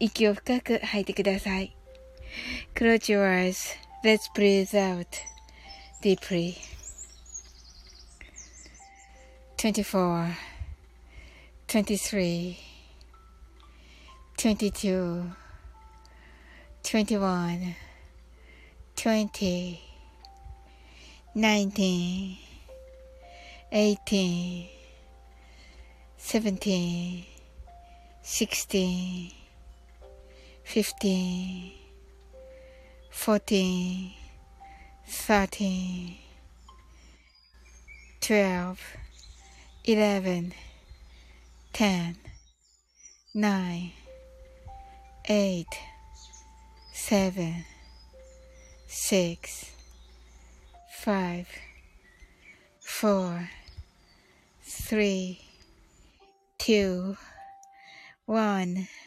息を深く吐いてください。Close your eyes.Let's breathe out deeply. 24 23 22 21 20 19 18 17 16 15 14 13 12 11 10 9 8 7 6 5 4 3 2 1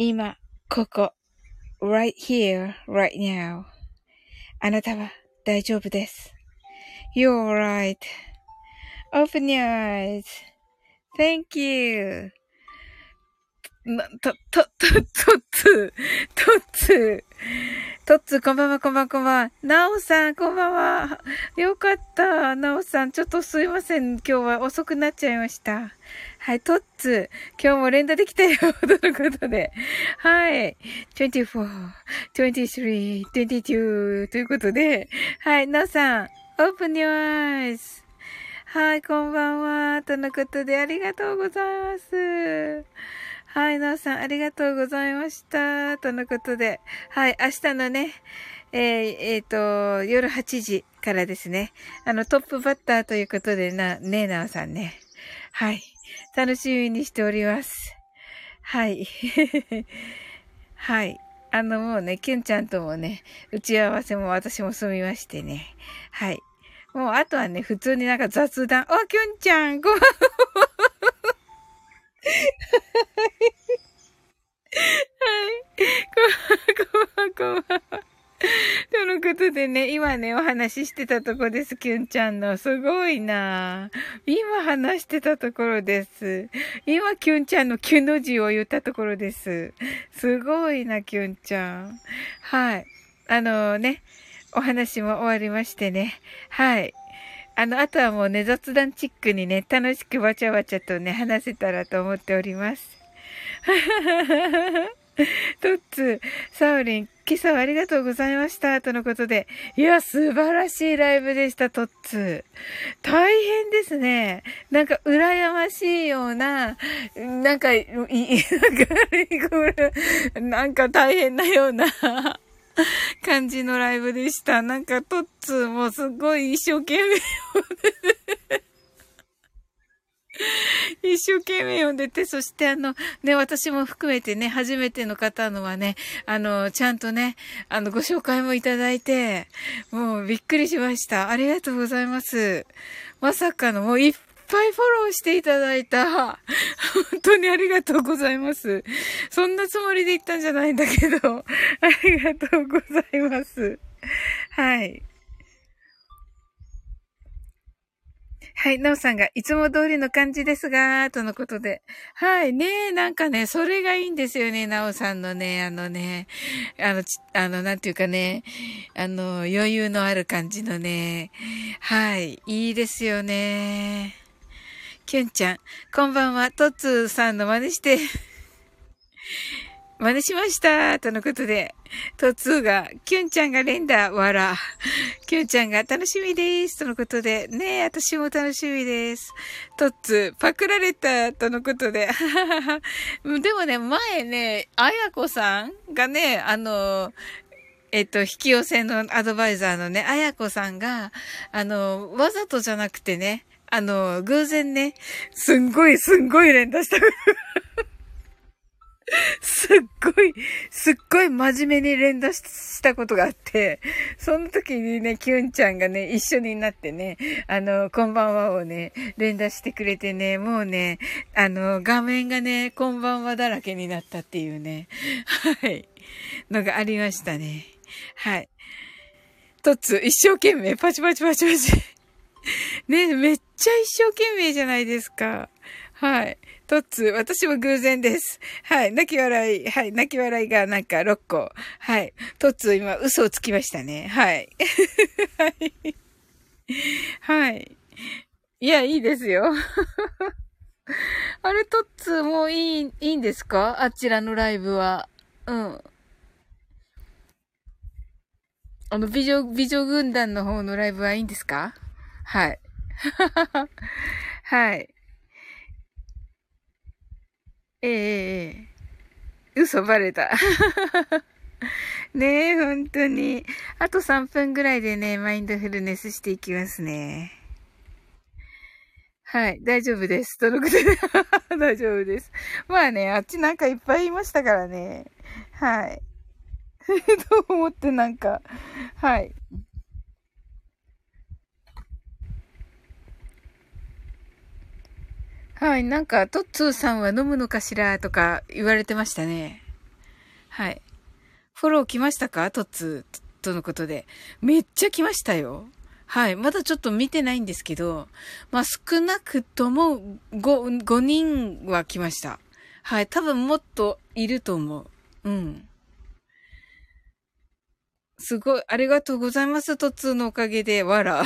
今、ここ。right here, right now. あなたは大丈夫です。You're right.Open your eyes.Thank you. な、と、と、と、とつ、とつ。とっつ、こんばんは、こんばんは、こんばんは。なおさん、こんばんは。よかった。なおさん、ちょっとすいません。今日は遅くなっちゃいました。はい、トッツ、今日も連打できたよ、とのことで。はい、24、23、22ということで、はい、なおさん、open your eyes. はい、こんばんは、とのことでありがとうございます。はい、なおさん、ありがとうございました。とのことで。はい、明日のね、えー、えっ、ー、と、夜8時からですね。あの、トップバッターということでな、ねえなおさんね。はい。楽しみにしております。はい。はい。あの、もうね、キュンちゃんともね、打ち合わせも私も済みましてね。はい。もう、あとはね、普通になんか雑談。あ、キュンちゃん、ごめん。はい。こんばんは、こんばんは。とのことでね、今ね、お話ししてたとこです、キュンちゃんの。すごいな今話してたところです。今、キュンちゃんのキュの字を言ったところです。すごいな、キュンちゃん。はい。あのね、お話も終わりましてね。はい。あの、あとはもうね、雑談チックにね、楽しくわちゃわちゃとね、話せたらと思っております。トッツー、サオリン、今朝はありがとうございました。とのことで。いや、素晴らしいライブでした、トッツー。大変ですね。なんか、羨ましいような、なんか、い、なんか大変なような 感じのライブでした。なんか、トッツーもすごい一生懸命 一生懸命読んでて、そしてあの、ね、私も含めてね、初めての方のはね、あの、ちゃんとね、あの、ご紹介もいただいて、もうびっくりしました。ありがとうございます。まさかのもういっぱいフォローしていただいた。本当にありがとうございます。そんなつもりで言ったんじゃないんだけど、ありがとうございます。はい。はい、なおさんが、いつも通りの感じですが、とのことで。はい、ねえなんかね、それがいいんですよね、なおさんのね、あのね、あの、あの、なんていうかね、あの、余裕のある感じのね、はい、いいですよね。きゅんちゃん、こんばんは、とつーさんの真似して、真似しましたとのことで、トツーが、キュンちゃんが連打、わら。キュンちゃんが楽しみです。とのことで、ねえ、私も楽しみです。トッツー、パクられた。とのことで。でもね、前ね、あやこさんがね、あの、えっと、引き寄せのアドバイザーのね、あやこさんが、あの、わざとじゃなくてね、あの、偶然ね、すんごい、すんごい連打した。すっごい、すっごい真面目に連打したことがあって、その時にね、キュンちゃんがね、一緒になってね、あの、こんばんはをね、連打してくれてね、もうね、あの、画面がね、こんばんはだらけになったっていうね、はい、のがありましたね。はい。とつ、一生懸命、パチパチパチパチ。ね、めっちゃ一生懸命じゃないですか。はい。トッツ、私も偶然です。はい。泣き笑い。はい。泣き笑いがなんか6個。はい。トッツ、今嘘をつきましたね。はい。はい。はい。いや、いいですよ。あれ、トッツーもいい、いいんですか？あちらのライブは。うん。あの、美女、美女軍団の方のライブはいいんですか？はい。はい。ええええ。嘘バレた。ねえ、本当に。あと3分ぐらいでね、マインドフルネスしていきますね。はい、大丈夫です。とのことで、大丈夫です。まあね、あっちなんかいっぱいいましたからね。はい。と思ってなんか、はい。はい、なんか、トッツーさんは飲むのかしら？とか言われてましたね。はい。フォロー来ましたか？トッツーとのことで。めっちゃ来ましたよ。はい。まだちょっと見てないんですけど、まあ、少なくとも5、5人は来ました。はい。多分もっといると思う。うん。すごい、ありがとうございます。トツーのおかげで、わら。は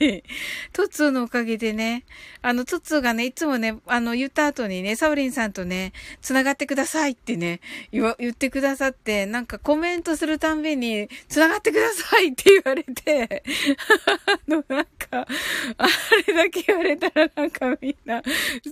い。トツーのおかげでね、あの、トツーがね、いつもね、あの、言った後にね、サオリンさんとね、繋がってくださいってね、言言ってくださって、なんかコメントするたんびに、繋がってくださいって言われて、あの、なんか、あれだけ言われたらなんかみんな、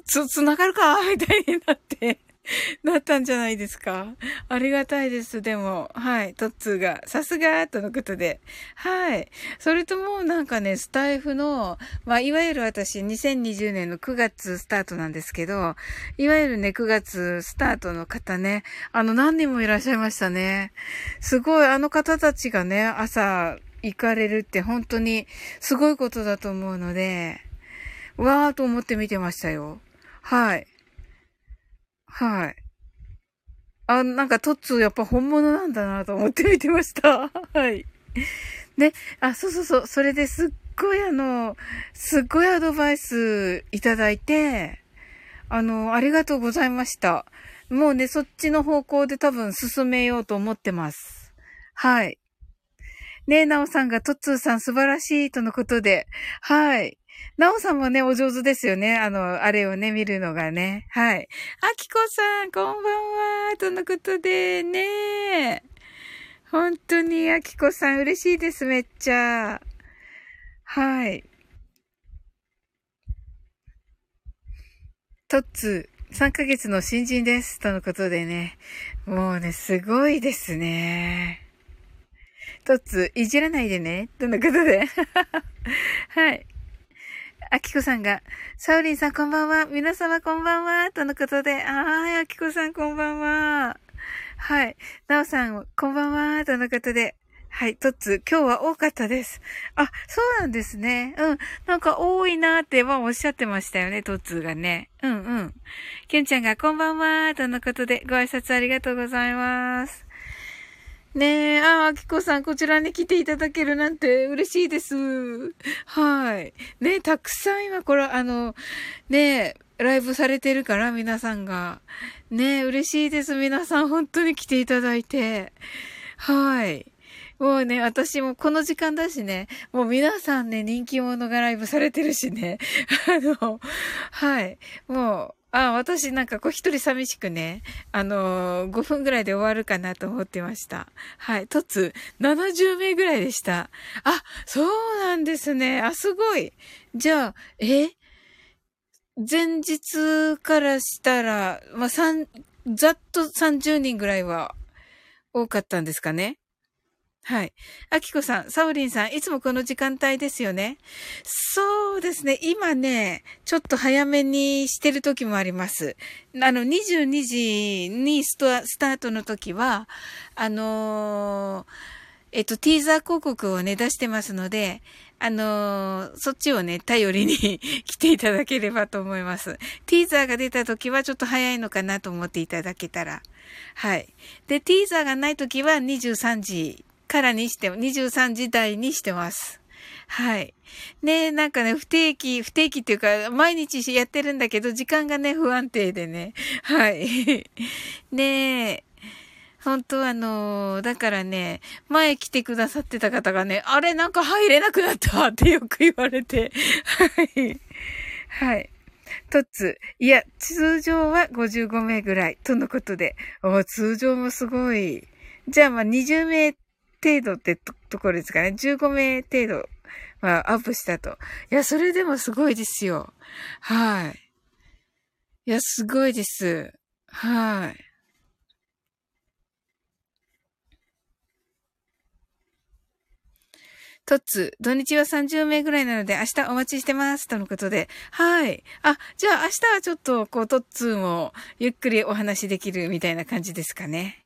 つ、繋がるかみたいになって、なったんじゃないですかありがたいです。でも、はい、トッツーが、さすがとのことで。はい。それとも、なんかね、スタイフの、まあ、いわゆる私、2020年の9月スタートなんですけど、いわゆるね、9月スタートの方ね、あの、何人もいらっしゃいましたね。すごい、あの方たちがね、朝、行かれるって本当にすごいことだと思うので、わーと思って見てましたよ。はい。はい。あ、なんかトッツーやっぱ本物なんだなと思って見てました。はい。ね、あ、そうそうそう、それですっごいあの、すっごいアドバイスいただいて、あの、ありがとうございました。もうね、そっちの方向で多分進めようと思ってます。はい。ねえ、なおさんがトッツーさん素晴らしいとのことで、はい。なおさんもね、お上手ですよね。あの、あれをね、見るのがね。はい。あきこさん、こんばんは。とのことで、ね本当に、あきこさん、嬉しいです、めっちゃ。はい。トッツー、3ヶ月の新人です。とのことでね。もうね、すごいですね。トッツー、いじらないでね。とのことで。はい。あきこさんが、サウリンさんこんばんは。皆様こんばんは。とのことで、はい、あきこさんこんばんは。はい。なおさん、こんばんは。とのことで、はい、トッツ、今日は多かったです。あ、そうなんですね。うん。なんか多いなーってはおっしゃってましたよね、トッツがね。うんうん。キュンちゃんがこんばんは。とのことで、ご挨拶ありがとうございます。ねえ、あ、あきこさん、こちらに来ていただけるなんて嬉しいです。はい。ねたくさん今、これ、あの、ねライブされてるから、皆さんが。ね嬉しいです。皆さん、本当に来ていただいて。はい。もうね、私もこの時間だしね、もう皆さんね、人気者がライブされてるしね。あの、はい。もう、あ、私なんかこう一人寂しくね、あのー、5分ぐらいで終わるかなと思ってました。はい。トツ、70名ぐらいでした。あ、そうなんですね。あ、すごい。じゃあ、え？前日からしたら、まあ、三、ざっと30人ぐらいは多かったんですかね？はい。あきこさん、サオリンさん、いつもこの時間帯ですよね。そうですね。今ね、ちょっと早めにしてる時もあります。あの、22時にススタートの時は、あのー、えっと、ティーザー広告をね、出してますので、あのー、そっちをね、頼りに 来ていただければと思います。ティーザーが出た時はちょっと早いのかなと思っていただけたら。はい。で、ティーザーがない時は23時からにしても、23時台にしてます。はい。ねなんかね、不定期、不定期っていうか、毎日やってるんだけど、時間がね、不安定でね。はい。ねえ。本当あのだからね、前来てくださってた方がね、あれなんか入れなくなった ってよく言われて。はい。はい。とつ、いや、通常は55名ぐらい、とのことで。お通常もすごい。じゃあまあ20名程度ってとところですかね。15名程度はアップしたと。いや、それでもすごいですよ。はい。いや、すごいです。はい。トッツ、土日は30名ぐらいなので明日お待ちしてます。とのことで。はい。あ、じゃあ明日はちょっと、こう、トッツもゆっくりお話できるみたいな感じですかね。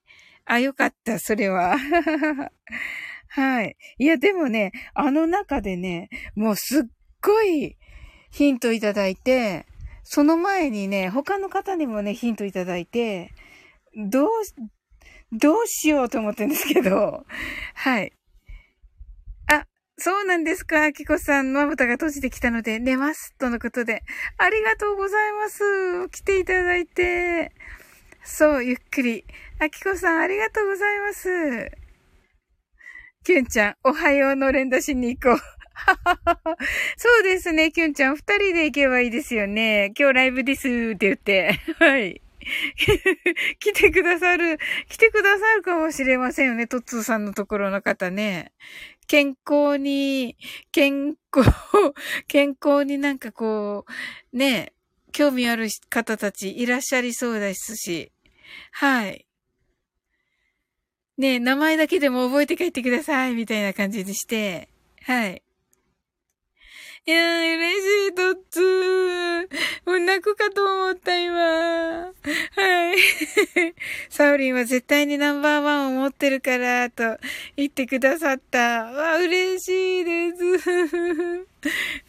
あ、よかった、それは。はい。いや、でもね、あの中でね、もうすっごいヒントいただいて、その前にね、他の方にもね、ヒントいただいて、どう、どうしようと思ってんですけど、はい。あ、そうなんですか、あきこさん、まぶたが閉じてきたので寝ます。とのことで。ありがとうございます。来ていただいて。そう、ゆっくり。あきこさん、ありがとうございます。きゅんちゃん、おはようの連打しに行こう。そうですね、きゅんちゃん、二人で行けばいいですよね。今日ライブですって言って。はい。来てくださる、来てくださるかもしれませんよね、トッツーさんのところの方ね。健康に、健康、健康になんかこう、ね、興味ある方たちいらっしゃりそうですし。はい。ね名前だけでも覚えて帰ってください、みたいな感じにして、はい。いやー、嬉しい、トッツー。もう泣くかと思った、今。はい。サウリンは絶対にナンバーワンを持ってるから、と言ってくださった。わ、嬉しいです。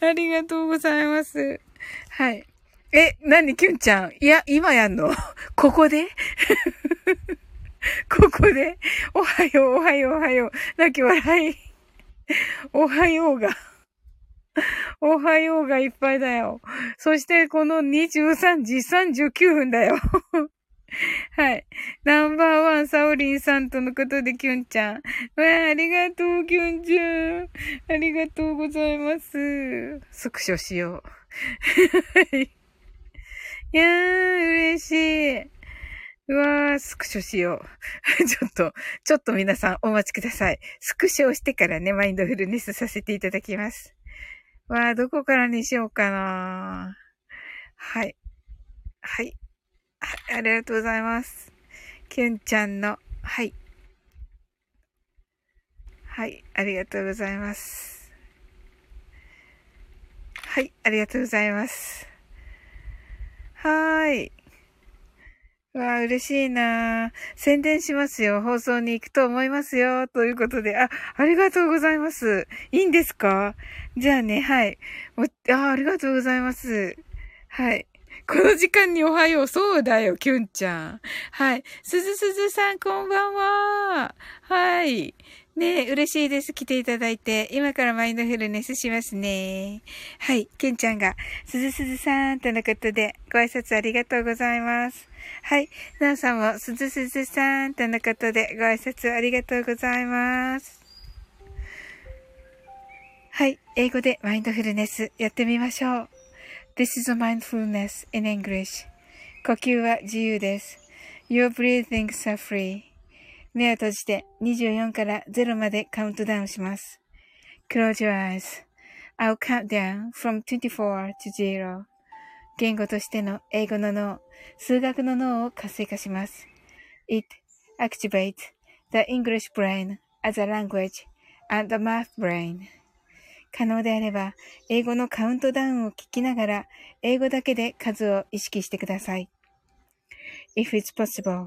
ありがとうございます。はい。え、なに、キュンちゃん？いや、今やんの？ここで？ここで、おはよう、おはよう、おはよう。泣き笑い。おはようが。おはようがいっぱいだよ。そして、この23時39分だよ。はい。ナンバーワン、サオリンさんとのことで、キュンちゃん。わあ、ありがとう、キュンちゃん。ありがとうございます。スクショしよう。は。いやー、嬉しい。うわー、スクショしよう。ちょっと、ちょっと皆さんお待ちください。スクショをしてからね、マインドフルネスさせていただきます。わー、どこからにしようかなはい。はい。はい、ありがとうございます。キュンちゃんの、はい。はい、ありがとうございます。はい、ありがとうございます。はーい。わあ、嬉しいな宣伝しますよ。放送に行くと思いますよ。ということで、あ、ありがとうございます。いいんですか？じゃあね、はい。あ、ありがとうございます。はい。この時間におはよう。そうだよ、きゅんちゃん。はい。すずすずさん、こんばんは。はい。ねえ嬉しいです。来ていただいて。今からマインドフルネスしますね。はい。キュンちゃんが、すずすずさんとのことで、ご挨拶ありがとうございます。はい。なおさんも、すずすずさんとのことで、ご挨拶ありがとうございます。はい。英語でマインドフルネスやってみましょう。This is a mindfulness in English. 呼吸は自由です。Your breathings are free. 目を閉じて24から0までカウントダウンします。Close your eyes. I'll count down from 24 to 0. 言語としての英語の脳、数学の脳を活性化します。It activates the English brain as a language and the math brain. 可能であれば、英語のカウントダウンを聞きながら、英語だけで数を意識してください。If it's possible,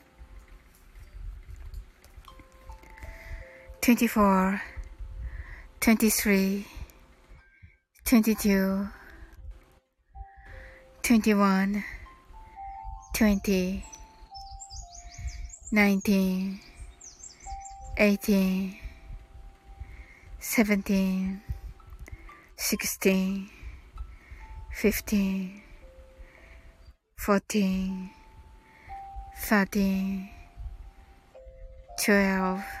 24, 23, 22, 21, 20, 19, 18, 17, 16, 15, 14, 13, 12,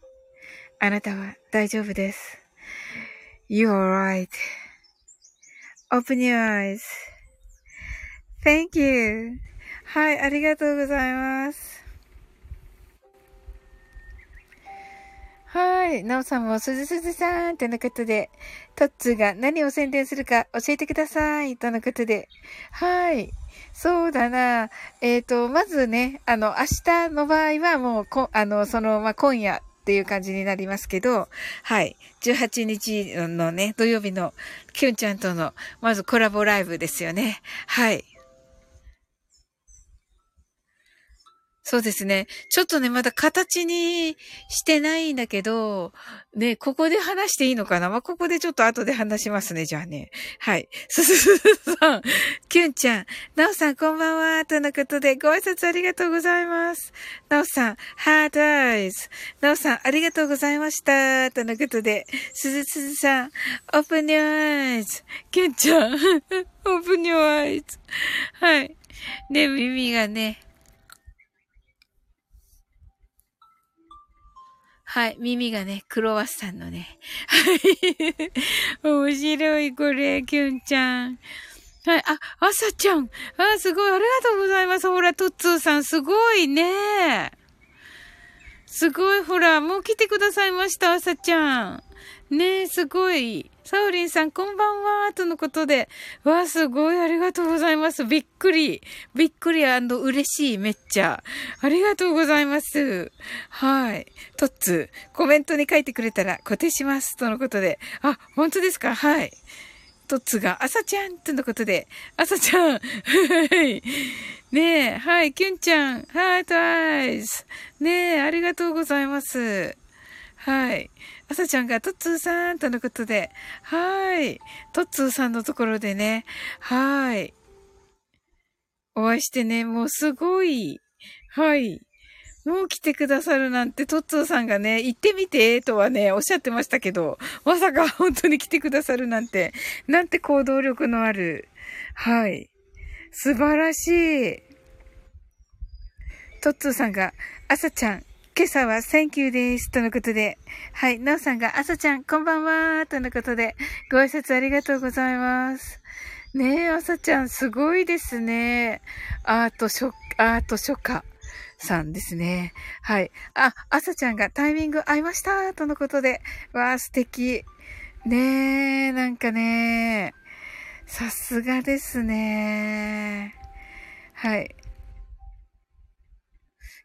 あなたは大丈夫です。You are right.Open your eyes.Thank you. はい、ありがとうございます。はい。なおさんも、すずすずさんとのことで、トッツーが何を宣伝するか教えてくださいとのことで。はい。そうだな。えっ、ー、と、まずね、あの、明日の場合はもう、こあの、その、まあ、今夜っていう感じになりますけど、はい。18日のね、土曜日のキュンちゃんとの、まずコラボライブですよね。はい。そうですね。ちょっとね、まだ形にしてないんだけど、ね、ここで話していいのかな？まあ、ここでちょっと後で話しますね、じゃあね。はい。すすすすさん、キュンちゃん、なおさんこんばんは、とのことでご挨拶ありがとうございます。なおさん、 heart eyes。なおさん、ありがとうございました、とのことで、すずすずさん、 open new eyes。キュンちゃん、 open new eyes。はい。ね、耳がね、はい。耳がね、クロワッサンのね。はい。面白い、これ、キュンちゃん。はい。あ、朝ちゃん。あ、すごい。ありがとうございます。ほら、トッツーさん、すごいね。すごい、ほら、もう来てくださいました、朝ちゃん。ねえ、すごい。サオリンさん、こんばんは、とのことで。わあ、すごい、ありがとうございます。びっくり。びっくり嬉しい、めっちゃ。ありがとうございます。はい。トッツ、コメントに書いてくれたら固定します。とのことで。あ、本当ですか？はい。トッツーが、朝ちゃんとのことで。朝ちゃん。はい。ねえ、はい、キュンちゃん。 heart eyes。ねえ、ありがとうございます。はい。あさちゃんがトッツーさんとのことで、はい。トッツーさんのところでね、はい。お会いしてね、もうすごい、はい。もう来てくださるなんて、トッツーさんがね、行ってみて、とはね、おっしゃってましたけど、まさか本当に来てくださるなんて、なんて行動力のある、はい。素晴らしい。トッツーさんが、あさちゃん、今朝は Thank you です。とのことで。はい。なおさんが、あさちゃん、こんばんは。とのことで、ご挨拶ありがとうございます。ねえ、あさちゃん、すごいですね。アート書、アート書家さんですね。はい。あ、あさちゃんがタイミング合いました。とのことで。わあ、素敵。ねえ、なんかね、さすがですね。はい。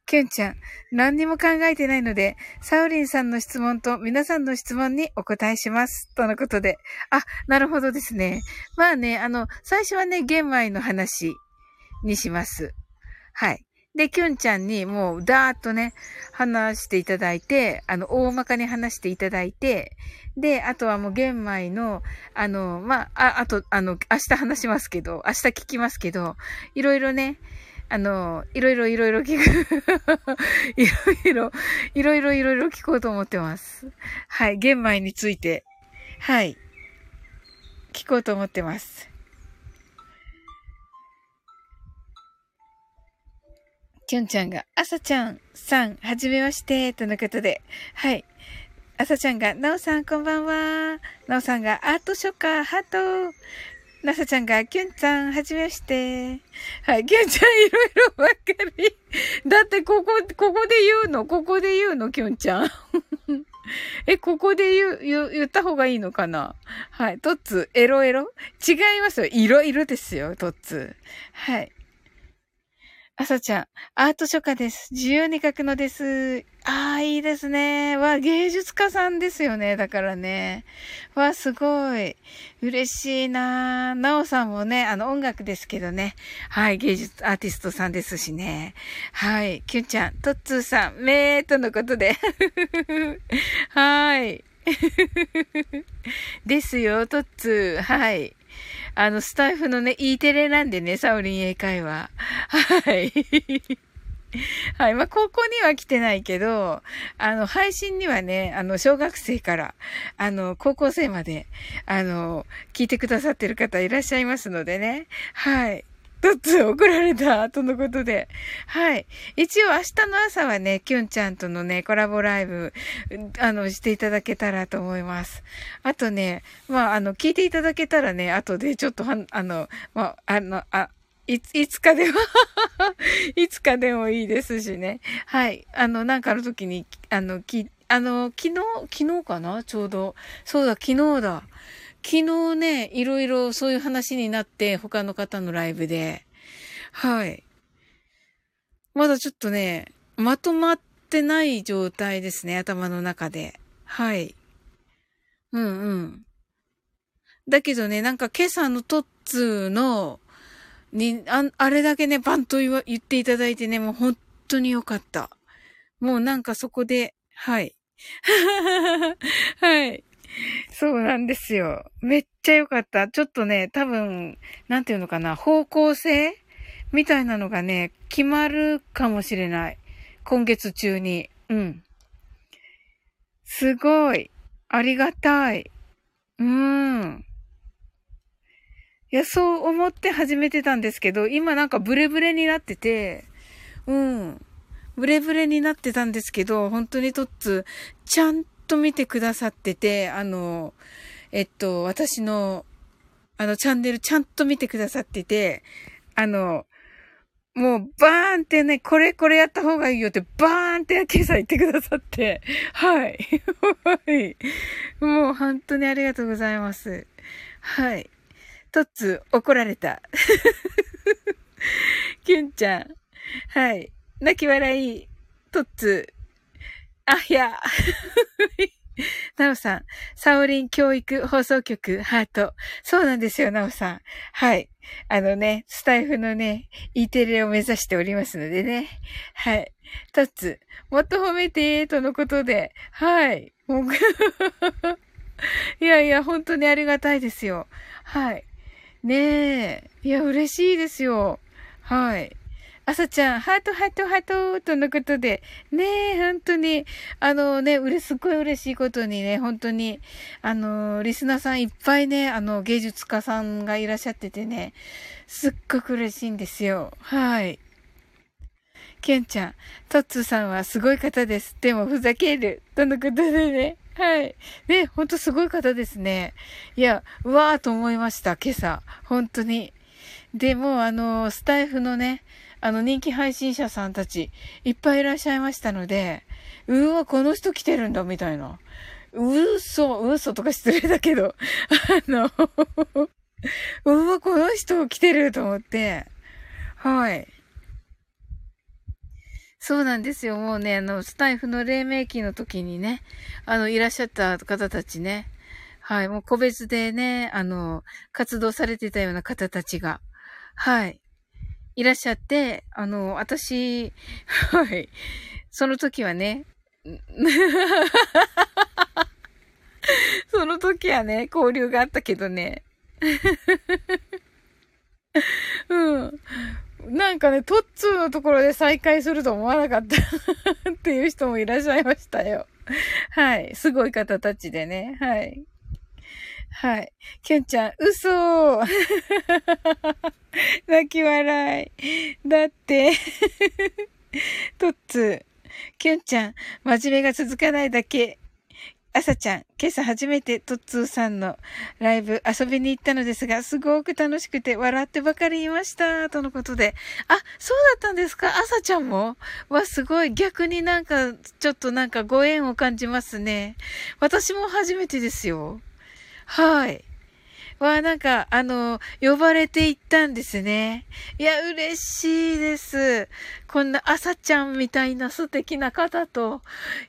キュンちゃん、何にも考えてないので、サウリンさんの質問と皆さんの質問にお答えします。とのことで。あ、なるほどですね。まあね、あの、最初はね、玄米の話にします。はい。で、キュンちゃんにもうダーッとね、話していただいて、あの、大まかに話していただいて、で、あとはもう玄米の、あの、まあ、あ、あと、あの、明日話しますけど、明日聞きますけど、いろいろね、あの、いろいろいろいろ聞くいろいろ、いろいろ いろいろ聞こうと思ってます。はい、玄米について。はい。聞こうと思ってます。きょんちゃんが、あさちゃんさん、はじめまして、とのことで。はい。あさちゃんが、なおさんこんばんは。なおさんが、アートショッカー、ハート。なさちゃんが、きゅんちゃん、はじめまして。はい、きゅんちゃん、いろいろわかり。だって、ここ、ここで言うの？ここで言うの？きゅんちゃん。え、ここで言う、言、言った方がいいのかな？はい。トッツ、エロエロ？違いますよ。いろいろですよ、トッツ。はい。あさちゃん、アート書家です。自由に書くのです。ああ、いいですね。わ、芸術家さんですよね。だからね。わ、すごい。嬉しいななおさんもね、あの音楽ですけどね。はい、芸術アーティストさんですしね。はい、キュンちゃん、トッツーさん、めーとのことで。はい。ですよ、トッツー。はい。あの、スタイフのね、E テレなんでね、サウリン英会話。はい。はい。まあ、高校には来てないけど、あの、配信にはね、あの、小学生から、あの、高校生まで、あの、聞いてくださってる方いらっしゃいますのでね。はい。一つ送られたとのことで。はい。一応明日の朝はね、キュンちゃんとのね、コラボライブ、あの、していただけたらと思います。あとね、まあ、あの、聞いていただけたらね、後でちょっとは、あの、まあ、あの、あ、いつ、いつかでも いつかでもいいですしね。はい。あの、なんかの時に、あの、き、あの、昨日、昨日かな？ちょうど。そうだ、昨日だ。昨日ね、いろいろそういう話になって、他の方のライブで。はい。まだちょっとね、まとまってない状態ですね、頭の中で。はい。うんうん。だけどね、なんか今朝のトッツーの、に、あ、あれだけね、バンと言言っていただいてね、もう本当によかった。もうなんかそこで、はい。はい。そうなんですよ。めっちゃ良かった。ちょっとね、多分、なんていうのかな、方向性みたいなのがね、決まるかもしれない。今月中に。うん。すごい。ありがたい。うーん。いや、そう思って始めてたんですけど、今なんかブレブレになってて、うん。ブレブレになってたんですけど、本当にとっつ、ちゃんと見てくださってて、あの、えっと、私の、あの、チャンネルちゃんと見てくださってて、あの、もう、バーンってね、これこれやった方がいいよって、バーンって今朝言ってくださって、はい。はい。もう本当にありがとうございます。はい。トッツ、怒られた。キュンちゃん。はい。泣き笑い。トッツ。あ、いや。なおさん、サオリン教育放送局ハート。そうなんですよ、なおさん。はい。あのね、スタイフのね、E テレを目指しておりますのでね。はい。タツ、もっと褒めてとのことで。はい。いやいや、本当にありがたいですよ。はい。ねえ。いや、嬉しいですよ。はい。朝ちゃん、ハートハートハートとのことで、ねえ、本当に、あのね、うれ、すっごい嬉しいことにね、本当に、あの、リスナーさんいっぱいね、あの、芸術家さんがいらっしゃっててね、すっごく嬉しいんですよ。はい。ケンちゃん、トッツーさんはすごい方です。でもふざける。とのことでね。はい。ね、ほんとすごい方ですね。いや、うわーと思いました、今朝。本当に。でも、あの、スタイフのね、あの人気配信者さんたちいっぱいいらっしゃいましたので、うわ、この人来てるんだ、みたいな。嘘、嘘とか失礼だけど、あの うわ、この人来てると思って、はい。そうなんですよ。もうね、あの、スタイフの黎明期の時にね、あの、いらっしゃった方たちね、はい、もう個別でね、あの、活動されてたような方たちが、はい、いらっしゃって、あの、私、はい。その時はね、その時はね、交流があったけどね。うん。なんかね、トッツーのところで再会すると思わなかった っていう人もいらっしゃいましたよ。はい。すごい方たちでね。はい。はい。きゅんちゃん、嘘 泣き笑い。だって、トッツー、きゅんちゃん、真面目が続かないだけ。あさちゃん、今朝初めてトッツーさんのライブ遊びに行ったのですが、すごく楽しくて笑ってばかりいました。とのことで。あ、そうだったんですか？あさちゃんも？わ、すごい。逆になんか、ちょっとなんかご縁を感じますね。私も初めてですよ。はい。わ、なんか、あの、呼ばれていったんですね。いや、嬉しいです。こんな朝ちゃんみたいな素敵な方と、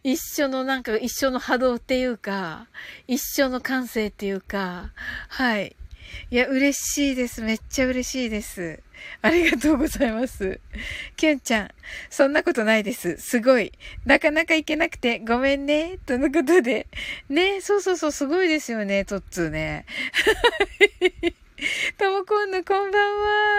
一緒のなんか、一緒の波動っていうか、一緒の感性っていうか、はい。いや、嬉しいです。めっちゃ嬉しいです。ありがとうございます。きゅんちゃん、そんなことないです。すごい。なかなか行けなくてごめんね。とのことで。ね、そうそうそう、すごいですよね、とっつーね。ともこんのこんばん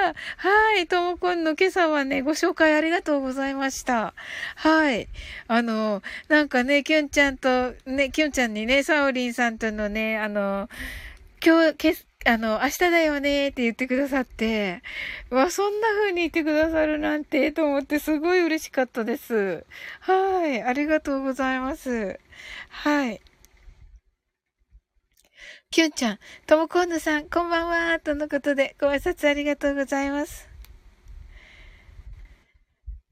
は。はい。ともこんの今朝はね、ご紹介ありがとうございました。はい。あの、なんかね、きゅんちゃんと、ね、きゅんちゃんにね、サオリンさんとのね、あの、今日、あの、明日だよねって言ってくださって、わ、そんな風に言ってくださるなんて、と思ってすごい嬉しかったです。はい。ありがとうございます。はい。きゅんちゃん、ともこんぬさん、こんばんは、とのことで、ご挨拶ありがとうございます。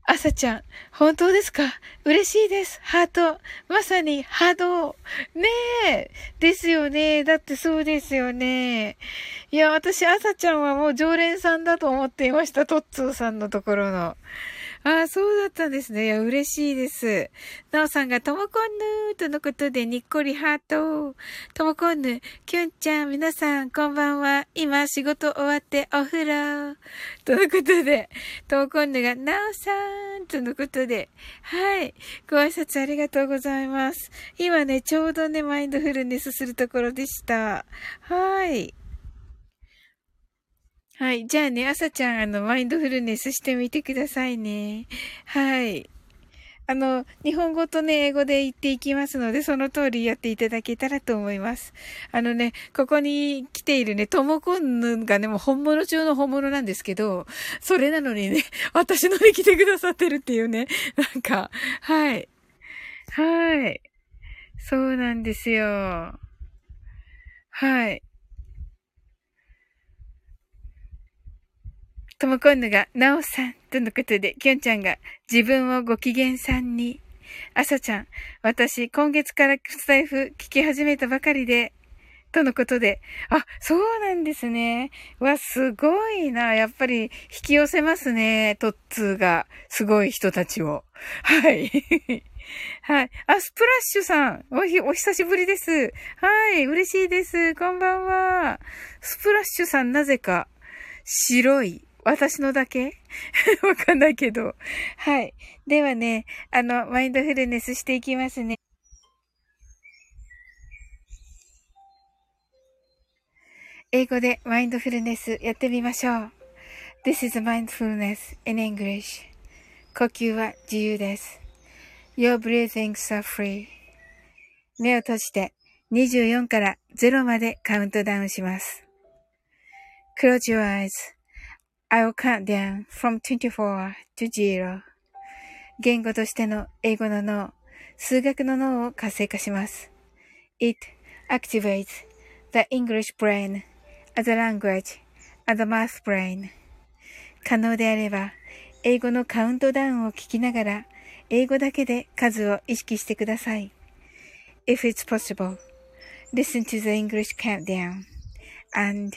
あさ朝ちゃん、本当ですか？嬉しいです。ハート。まさに波動。ねえ。ですよね。だってそうですよね。いや、私、朝ちゃんはもう常連さんだと思っていました。トッツーさんのところの。ああ、そうだったんですね。いや、嬉しいです。なおさんが、ともこんぬとのことで、にっこりハート。ともこんぬ、きゅんちゃん、皆さん、こんばんは。今、仕事終わってお風呂。とのことで、ともこんぬが、なおさん、とのことで、はい。ご挨拶ありがとうございます。今ね、ちょうどね、マインドフルネスするところでした。はい。はい。じゃあね、朝ちゃん、あの、マインドフルネスしてみてくださいね。はい。あの、日本語とね、英語で言っていきますので、その通りやっていただけたらと思います。あのね、ここに来ているね、トモコンヌがね、もう本物中の本物なんですけど、それなのにね、私のに来てくださってるっていうね、なんか、はい。はい。そうなんですよ。はい。ともこんぬが、なおさん、とのことで、きょんちゃんが、自分をご機嫌さんに。あさちゃん、私、今月からスタイフ聞き始めたばかりで、とのことで。あ、そうなんですね。わ、すごいな。やっぱり、引き寄せますね。トッツーが、すごい人たちを。はい。はい。あ、スプラッシュさん。おひ、お久しぶりです。はい。嬉しいです。こんばんは。スプラッシュさん、なぜか、白い私のだけ？わかんないけど。はい。ではね、あの、マインドフルネスしていきますね。英語でマインドフルネスやってみましょう。This is mindfulness in English. 呼吸は自由です。Your breathings are free. 目を閉じて24から0までカウントダウンします。Close your eyes. I'll count down from 24 to 0. 言語としての英語の脳、数学の脳を活性化します。It activates the English brain as a language and the math brain. 可能であれば、英語のカウントダウンを聞きながら、英語だけで数を意識してください。If it's possible, listen to the English countdown and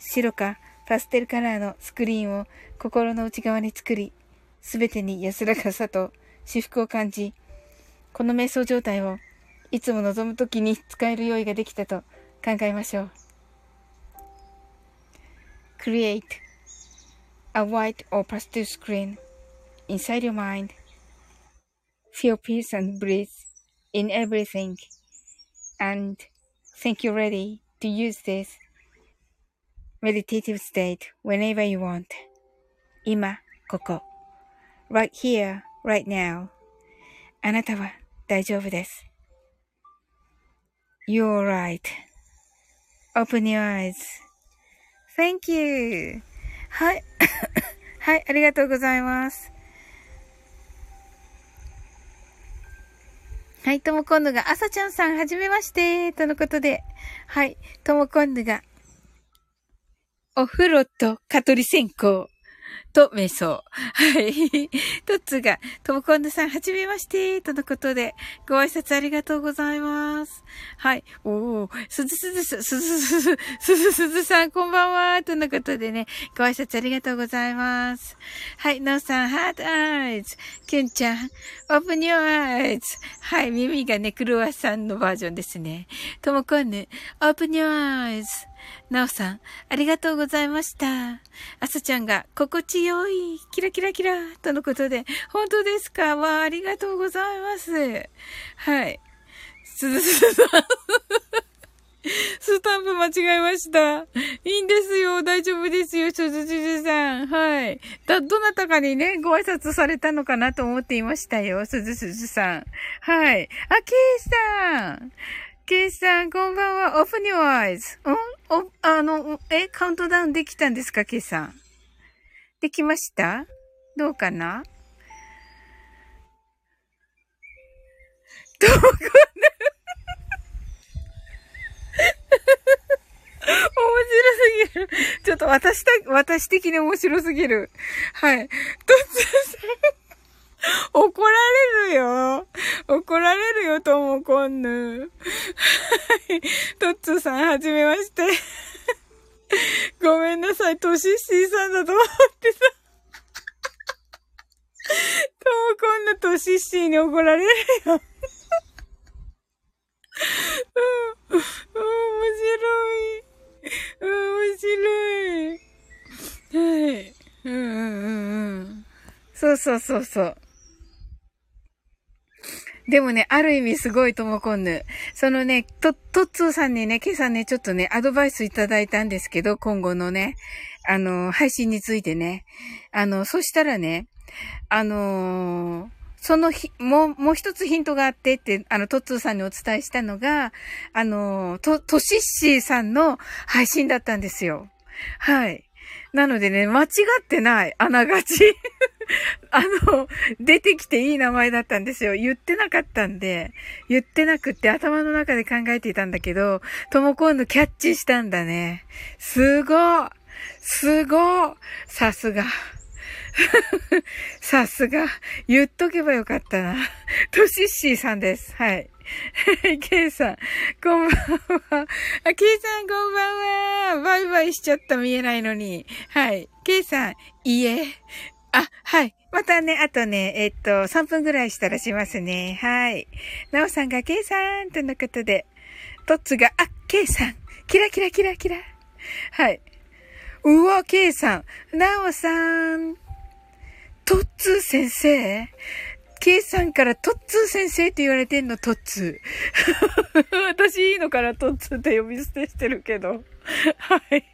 白かパステルカラーのスクリーンを心の内側に作り、すべてに安らかさと至福を感じ、この瞑想状態をいつも望むときに使える用意ができたと考えましょう。Create a white or pastel screen inside your mind. Feel peace and breathe in everything. And think you're ready to use this meditative state whenever you want. 今、ここ。right here, right now. あなたは大丈夫です。You're right.Open your eyes.Thank you. はい。はい、ありがとうございます。はい、ともこんぬが、あさちゃんさん、はじめまして、とのことで。はい、ともこんぬが、お風呂と蚊取り線香。と、瞑想。はい。トッツが、ともこんぬさん、はじめまして、とのことで、ご挨拶ありがとうございます。はい。おー、すずすずす、すずすず、すずすずさん、こんばんは、とのことでね、ご挨拶ありがとうございます。はい、のうさん、ハートアイズ。キュンちゃん、オープニューアイズ。はい、耳がね、クロワッサンのバージョンですね。ともこんぬ、オープニューアイズ。なおさん、ありがとうございました。あさちゃんが、心地よい、キラキラキラ、とのことで、本当ですか？わあ、ありがとうございます。はい。すずすさん。スタンプ間違えました。いいんですよ。大丈夫ですよ。すずすずさん。はい。だ、どなたかにね、ご挨拶されたのかなと思っていましたよ。すずすずさん。はい。あ、ケイさん。ケイさん、こんばんは。open your eyes. ん？お、あの、え、カウントダウンできたんですか、ケイさん？できました？どうかな？どうかな？面白すぎる。ちょっと私た、私的に面白すぎる。はい。突然。怒られるよ。怒られるよ、ともこんぬ。はい。トッツーさん、はじめまして。ごめんなさい、トシッシーさんだと思ってさ。ともこんぬトシッシーに怒られるよ。うん、面白い。面白い。はい。うんうんうんうん。そうそうそうそう。でもね、ある意味すごいともこんぬ。そのね、と、とっつーさんにね、今朝ね、ちょっとね、アドバイスいただいたんですけど、今後のね、あの、配信についてね。あの、そしたらね、あのー、そのひ、もう、もう一つヒントがあってって、あの、トッツーさんにお伝えしたのが、あの、と、トシッシーさんの配信だったんですよ。はい。なのでね、間違ってない。あながち。あの、出てきていい名前だったんですよ。言ってなかったんで、言ってなくって頭の中で考えていたんだけど、とも今度キャッチしたんだね。すごすごさすが。さすが。言っとけばよかったな。トシッシーさんです。はい。ケイさん、こんばんは。あ、ケイさん、こんばんは。バイバイしちゃった、見えないのに。はい。ケイさん、いいえ。あ、はい。またね、あとね、えっと、3分ぐらいしたらしますね。はい。なおさんが、ケイさんとのことで、トッツが、あ、ケイさん、キラキラキラキラ。はい。うわ、ケイさん、なおさん、トッツー先生？K さんからトッツー先生って言われてんの、トッツー。私いいのかな、トッツーって呼び捨てしてるけど。はい。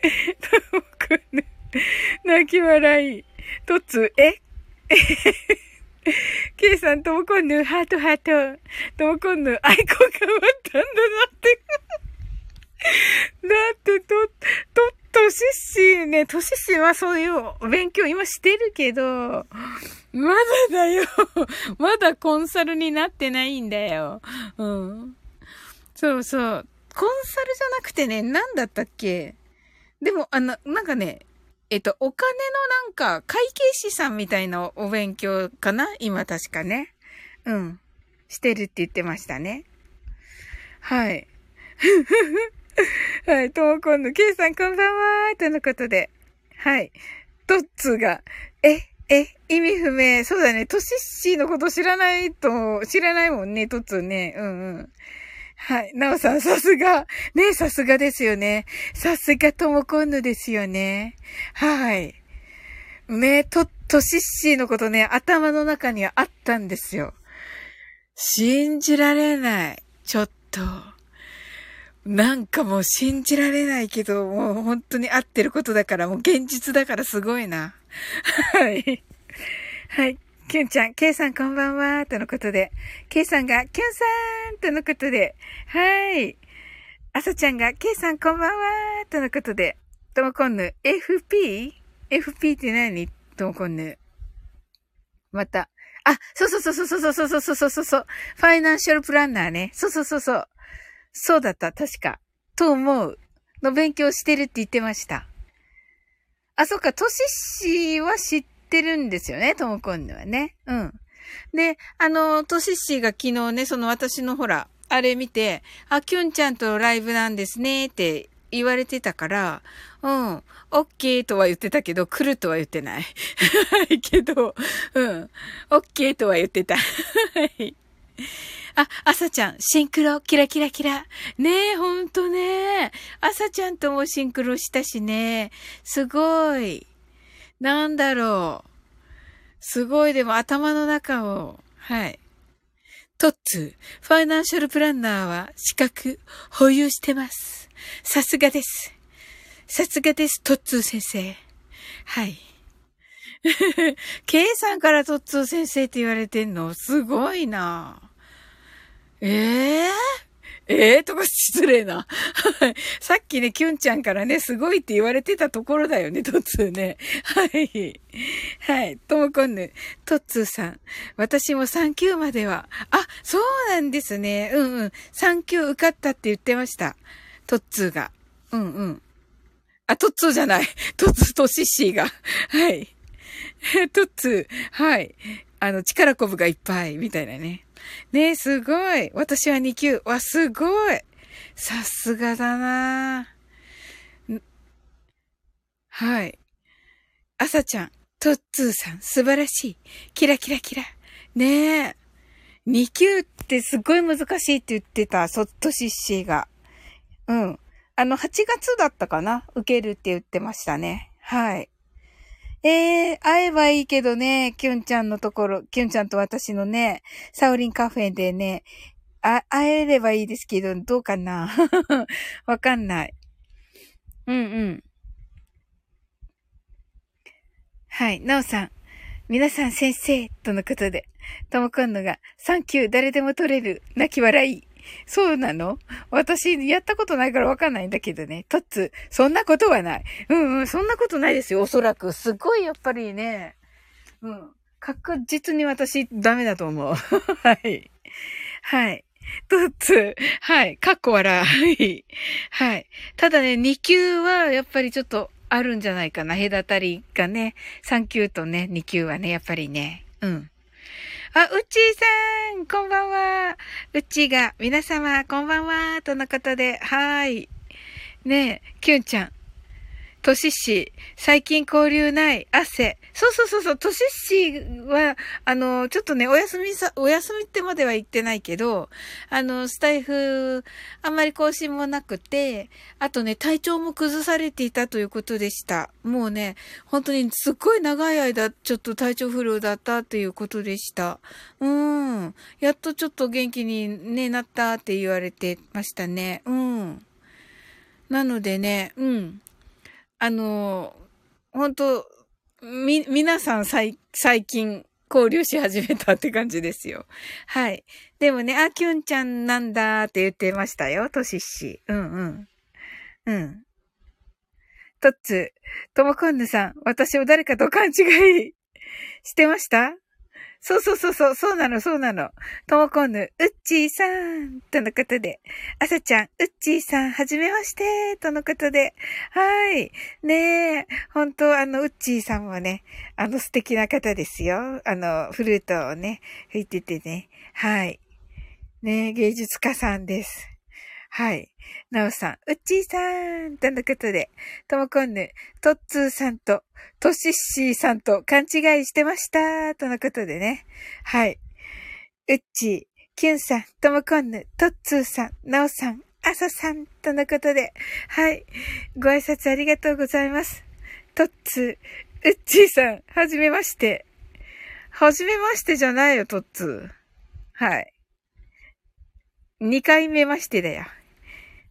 泣き笑い。トッツー、え？ケイさん、ともこんぬ、ハートハート。ともこんぬ、アイコン変わったんだなって。だって、と、と、としね、としはそういう勉強今してるけど、まだだよ。まだコンサルになってないんだよ。うん。そうそう。コンサルじゃなくてね、なんだったっけ？でも、あの、なんかね、えっと、お金のなんか、会計士さんみたいなお勉強かな？今確かね。うん。してるって言ってましたね。はい。はい、ともこんの、ケイさんこんばんはとのことで。はい。トッツが、え、え、意味不明。そうだね。トシッシーのこと知らないと、知らないもんね、トッツね。うんうん。はい。なおさん、さすが。ねさすがですよね。さすがともこんぬですよね。はい。ねと、トトシッシーのことね、頭の中にはあったんですよ。信じられない。ちょっと。なんかもう信じられないけど、もう本当に合ってることだから、もう現実だからすごいな。はい。はい。キュンちゃん、ケイさんこんばんは、とのことで。ケイさんが、キュンさんとのことで。はい。あさちゃんが、ケイさんこんばんは、とのことで。ともこんぬ、FP?FP って何？ともこんぬ。また。あ、そうそうそうそうそうそうそうそうそうそう。ファイナンシャルプランナーね。そうそうそうそう。そうだった、確か。と思う。の勉強してるって言ってました。あ、そっか、トシシは知ってるんですよね、ともこんぬはね。うん。で、あの、トシシが昨日ね、その私のほら、あれ見て、あ、キュンちゃんとライブなんですねって言われてたから、うん、オッケーとは言ってたけど、来るとは言ってない。はい、けど、うん、オッケーとは言ってた。はい。あ、朝ちゃん、シンクロ、キラキラキラ。ねえ、ほんとね。朝ちゃんともシンクロしたしね。すごい。なんだろう。すごい、でも頭の中を、はい。トッツ、ファイナンシャルプランナーは資格保有してます。さすがです。さすがです、トッツー先生。はい。K さんからトッツー先生って言われてんのすごいな。ええー、ええー、とか失礼な。はいさっきね、キュンちゃんからね、すごいって言われてたところだよね、トッツーね。はい。はい。ともこんぬ。トッツーさん。私も3級までは。あ、そうなんですね。うんうん。3級受かったって言ってました。トッツーが。うんうん。あ、トッツーじゃない。トッツーとシッシーが。はい。トッツー。はい。あの、力こぶがいっぱい、みたいなね。ね、すごい。私は2級。わ、すごい。さすがだなはい。あさちゃん、トッツーさん、素晴らしい。キラキラキラ。ねえ。2級ってすごい難しいって言ってた、そっとしっしーが。うん。あの、8月だったかな？受けるって言ってましたね。はい。ええー、会えばいいけどね、キュンちゃんのところ、キュンちゃんと私のね、サウリンカフェでね、あ、会えればいいですけど、どうかな？わかんない。うんうん。はい、なおさん。皆さん先生、とのことで、ともこんのが、サンキュー、誰でも取れる、泣き笑い。そうなの？私、やったことないからわかんないんだけどね。トッツ、そんなことはない。うんうん、そんなことないですよ、おそらく。すごい、やっぱりね。うん。確実に私、ダメだと思う。はい。はい。トッツ、はい。かっこ笑い。はい。ただね、2級は、やっぱりちょっと、あるんじゃないかな。隔たりがね。3級とね、2級はね、やっぱりね。うん。あ、うちーさん、こんばんは。うちーが、皆様、こんばんは。とのことで、はーい。ねえ、きゅんちゃん。としし、最近交流ない、汗。そうそうそうそう、としっしは、あの、ちょっとね、お休みさ、お休みってまでは言ってないけど、あの、スタイフ、あんまり更新もなくて、あとね、体調も崩されていたということでした。もうね、本当にすっごい長い間、ちょっと体調不良だったということでした。うん。やっとちょっと元気にね、なったって言われてましたね。うん。なのでね、うん。あの、本当み、皆さん最、最近交流し始めたって感じですよ。はい。でもね、あ、きゅんちゃんなんだって言ってましたよ、としっし。うんうん。うん。とっつ、ともこんぬさん、私を誰かと勘違いしてました？そうそうそうそう、そうなの、そうなの。ともこんぬ、うっちーさん、とのことで。あさちゃん、うっちーさん、はじめまして、とのことで。はい。ねえ、本当あの、うっちーさんもね、あの素敵な方ですよ。あの、フルートをね、吹いててね。はい。ねえ、芸術家さんです。はい。なおさん、うっちーさん、とのことで、ともこんぬ、とっつーさんと、としっしーさんと勘違いしてました、とのことでね。はい。うっちー、きゅんさん、ともこんぬ、とっつーさん、なおさん、あささん、とのことで、はい。ご挨拶ありがとうございます。とっつー、うっちーさん、はじめまして。はじめましてじゃないよ、トッツー。はい。二回目ましてだよ。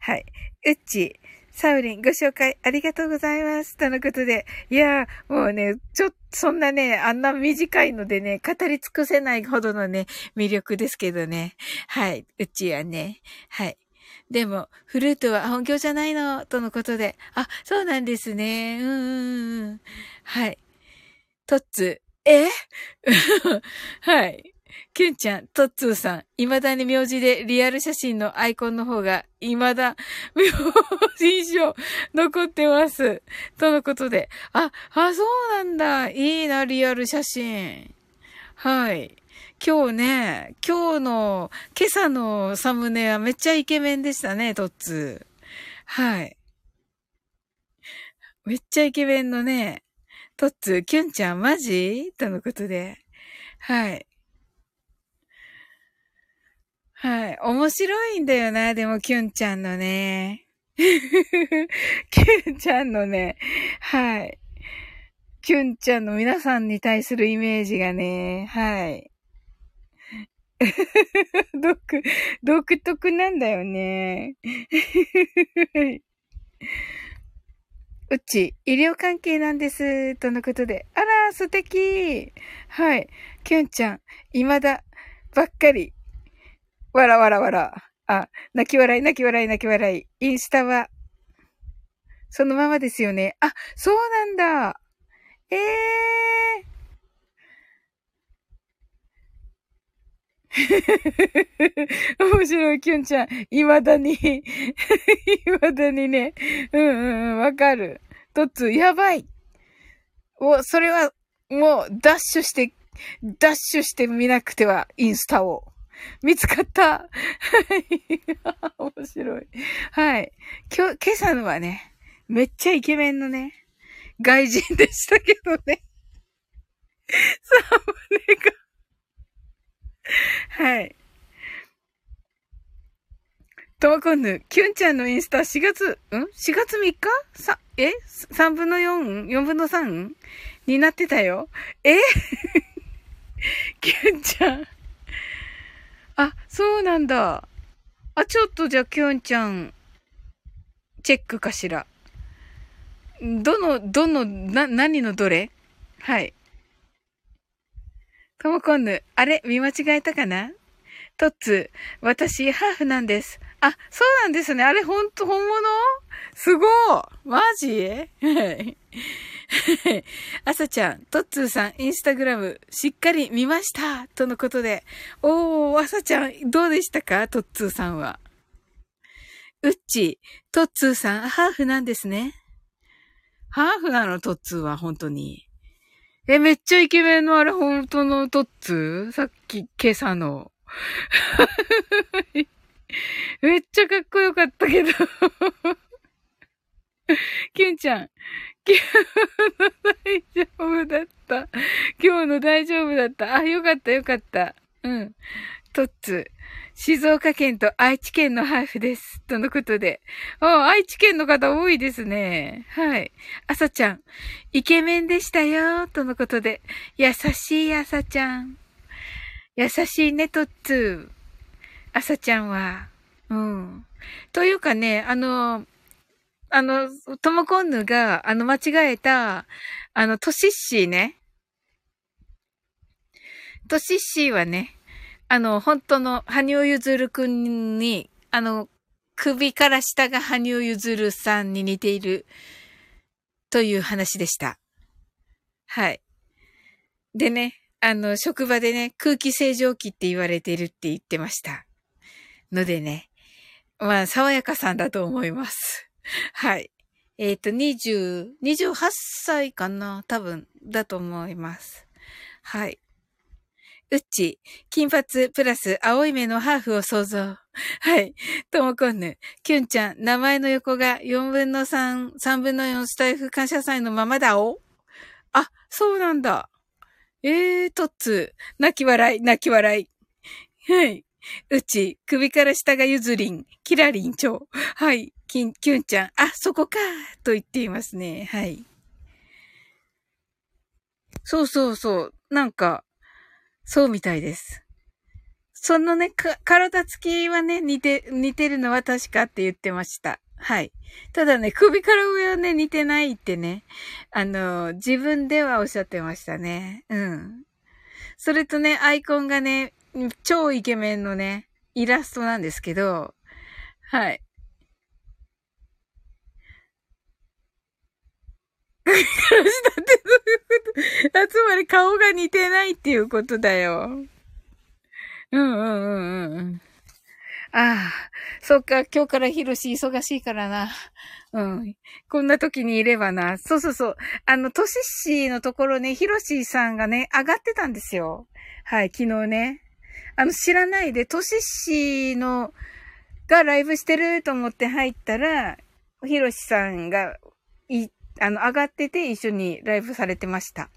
はい。うっち。サウリン、ご紹介ありがとうございます。とのことで。いやー、もうね、ちょっと、そんなね、あんな短いのでね、語り尽くせないほどのね、魅力ですけどね。はい。うちはね。はい。でも、フルートは本業じゃないの、とのことで。あ、そうなんですね。うんうんうん。はい。トッツ、え？はい。キュンちゃん、トッツーさん、未だに名字でリアル写真のアイコンの方が、未だ、名字以上残ってます。とのことで。あ、あ、そうなんだ。いいな、リアル写真。はい。今日ね、今日の、今朝のサムネはめっちゃイケメンでしたね、トッツー。はい。めっちゃイケメンのね、トッツー、キュンちゃんマジ？とのことで。はい。はい。面白いんだよな、でも、キュンちゃんのね。キュンちゃんのね、はい。キュンちゃんの皆さんに対するイメージがね、はい。独、独特なんだよね。うち、医療関係なんです。とのことで。あら、素敵。はい。キュンちゃん、未だ、ばっかり。わらわらわら。あ、泣き笑い、泣き笑い、泣き笑い。インスタは、そのままですよね。あ、そうなんだ。ええー。面白い、キュンちゃん。未だに 未だにね。うんうんうん、わかる。トッツー、やばい。お、それは、もう、ダッシュして、ダッシュしてみなくては、インスタを。見つかった。はい。面白い。はい。今日、今朝のはね、めっちゃイケメンのね、外人でしたけどね。サムネが。はい。ともこんぬ、キュンちゃんのインスタ4月、ん ?4 月3日？さ、え ?3 分の 4?4 分の 3? になってたよ。え？キュンちゃん。あ、そうなんだ。あ、ちょっとじゃあ、きょんちゃん、チェックかしら。どの、どの、な、何のどれ？はい。ともこんぬ、あれ？見間違えたかな？とっつ私、ハーフなんです。あ、そうなんですね。あれ、ほんと、本物？すごいマジ？はい。あさちゃん、トッツーさん、インスタグラム、しっかり見ましたとのことで。おー、あさちゃん、どうでしたか？トッツーさんは。うっち、トッツーさん、ハーフなんですね。ハーフなの、トッツーは、本当に。え、めっちゃイケメンのあれ、本当のトッツー？さっき、今朝の。めっちゃかっこよかったけど キュンちゃん、今日の大丈夫だった。今日の大丈夫だった。あ、よかったよかった。うん。トッツ。静岡県と愛知県のハーフです。とのことで。あ、愛知県の方多いですね。はい。朝ちゃん。イケメンでしたよ。とのことで。優しい朝ちゃん。優しいね、トッツ。朝ちゃんは。うん。というかね、あの、あの、トモコンヌが、あの、間違えた、あの、トシッシーね。トシッシーはね、あの、本当の、羽生結弦くんに、あの、首から下が羽生結弦さんに似ている、という話でした。はい。でね、あの、職場でね、空気清浄機って言われてるって言ってました。のでね、まあ、爽やかさんだと思います。はい。えっ、ー、と、20、28歳かな多分、だと思います。はい。うっち、金髪プラス青い目のハーフを想像。はい。ともこんぬ。きゅんちゃん、名前の横が4分の3、3分の4スタイフ感謝祭のままだおあ、そうなんだ。えー、とっつ、泣き笑い、泣き笑い。はい。うち、首から下がゆずりん、キラリンチョウ。はい。きん、きゅんちゃん、あ、そこか、と言っていますね。はい。そうそうそう。なんか、そうみたいです。そのね、か、体つきはね、似て、似てるのは確かって言ってました。はい。ただね、首から上はね、似てないってね、あの、自分ではおっしゃってましたね。うん。それとね、アイコンがね、超イケメンのね、イラストなんですけど、はい。首から下ってどういうことつまり顔が似てないっていうことだよ。うんうんうんうん。ああ、そっか、今日からヒロシ忙しいからな。うん。こんな時にいればな。そうそうそう。あの、トシシのところね、ヒロシさんがね、上がってたんですよ。はい、昨日ね。あの、知らないで、トシシの、がライブしてると思って入ったら、ヒロシさんが、い、あの、上がってて一緒にライブされてました。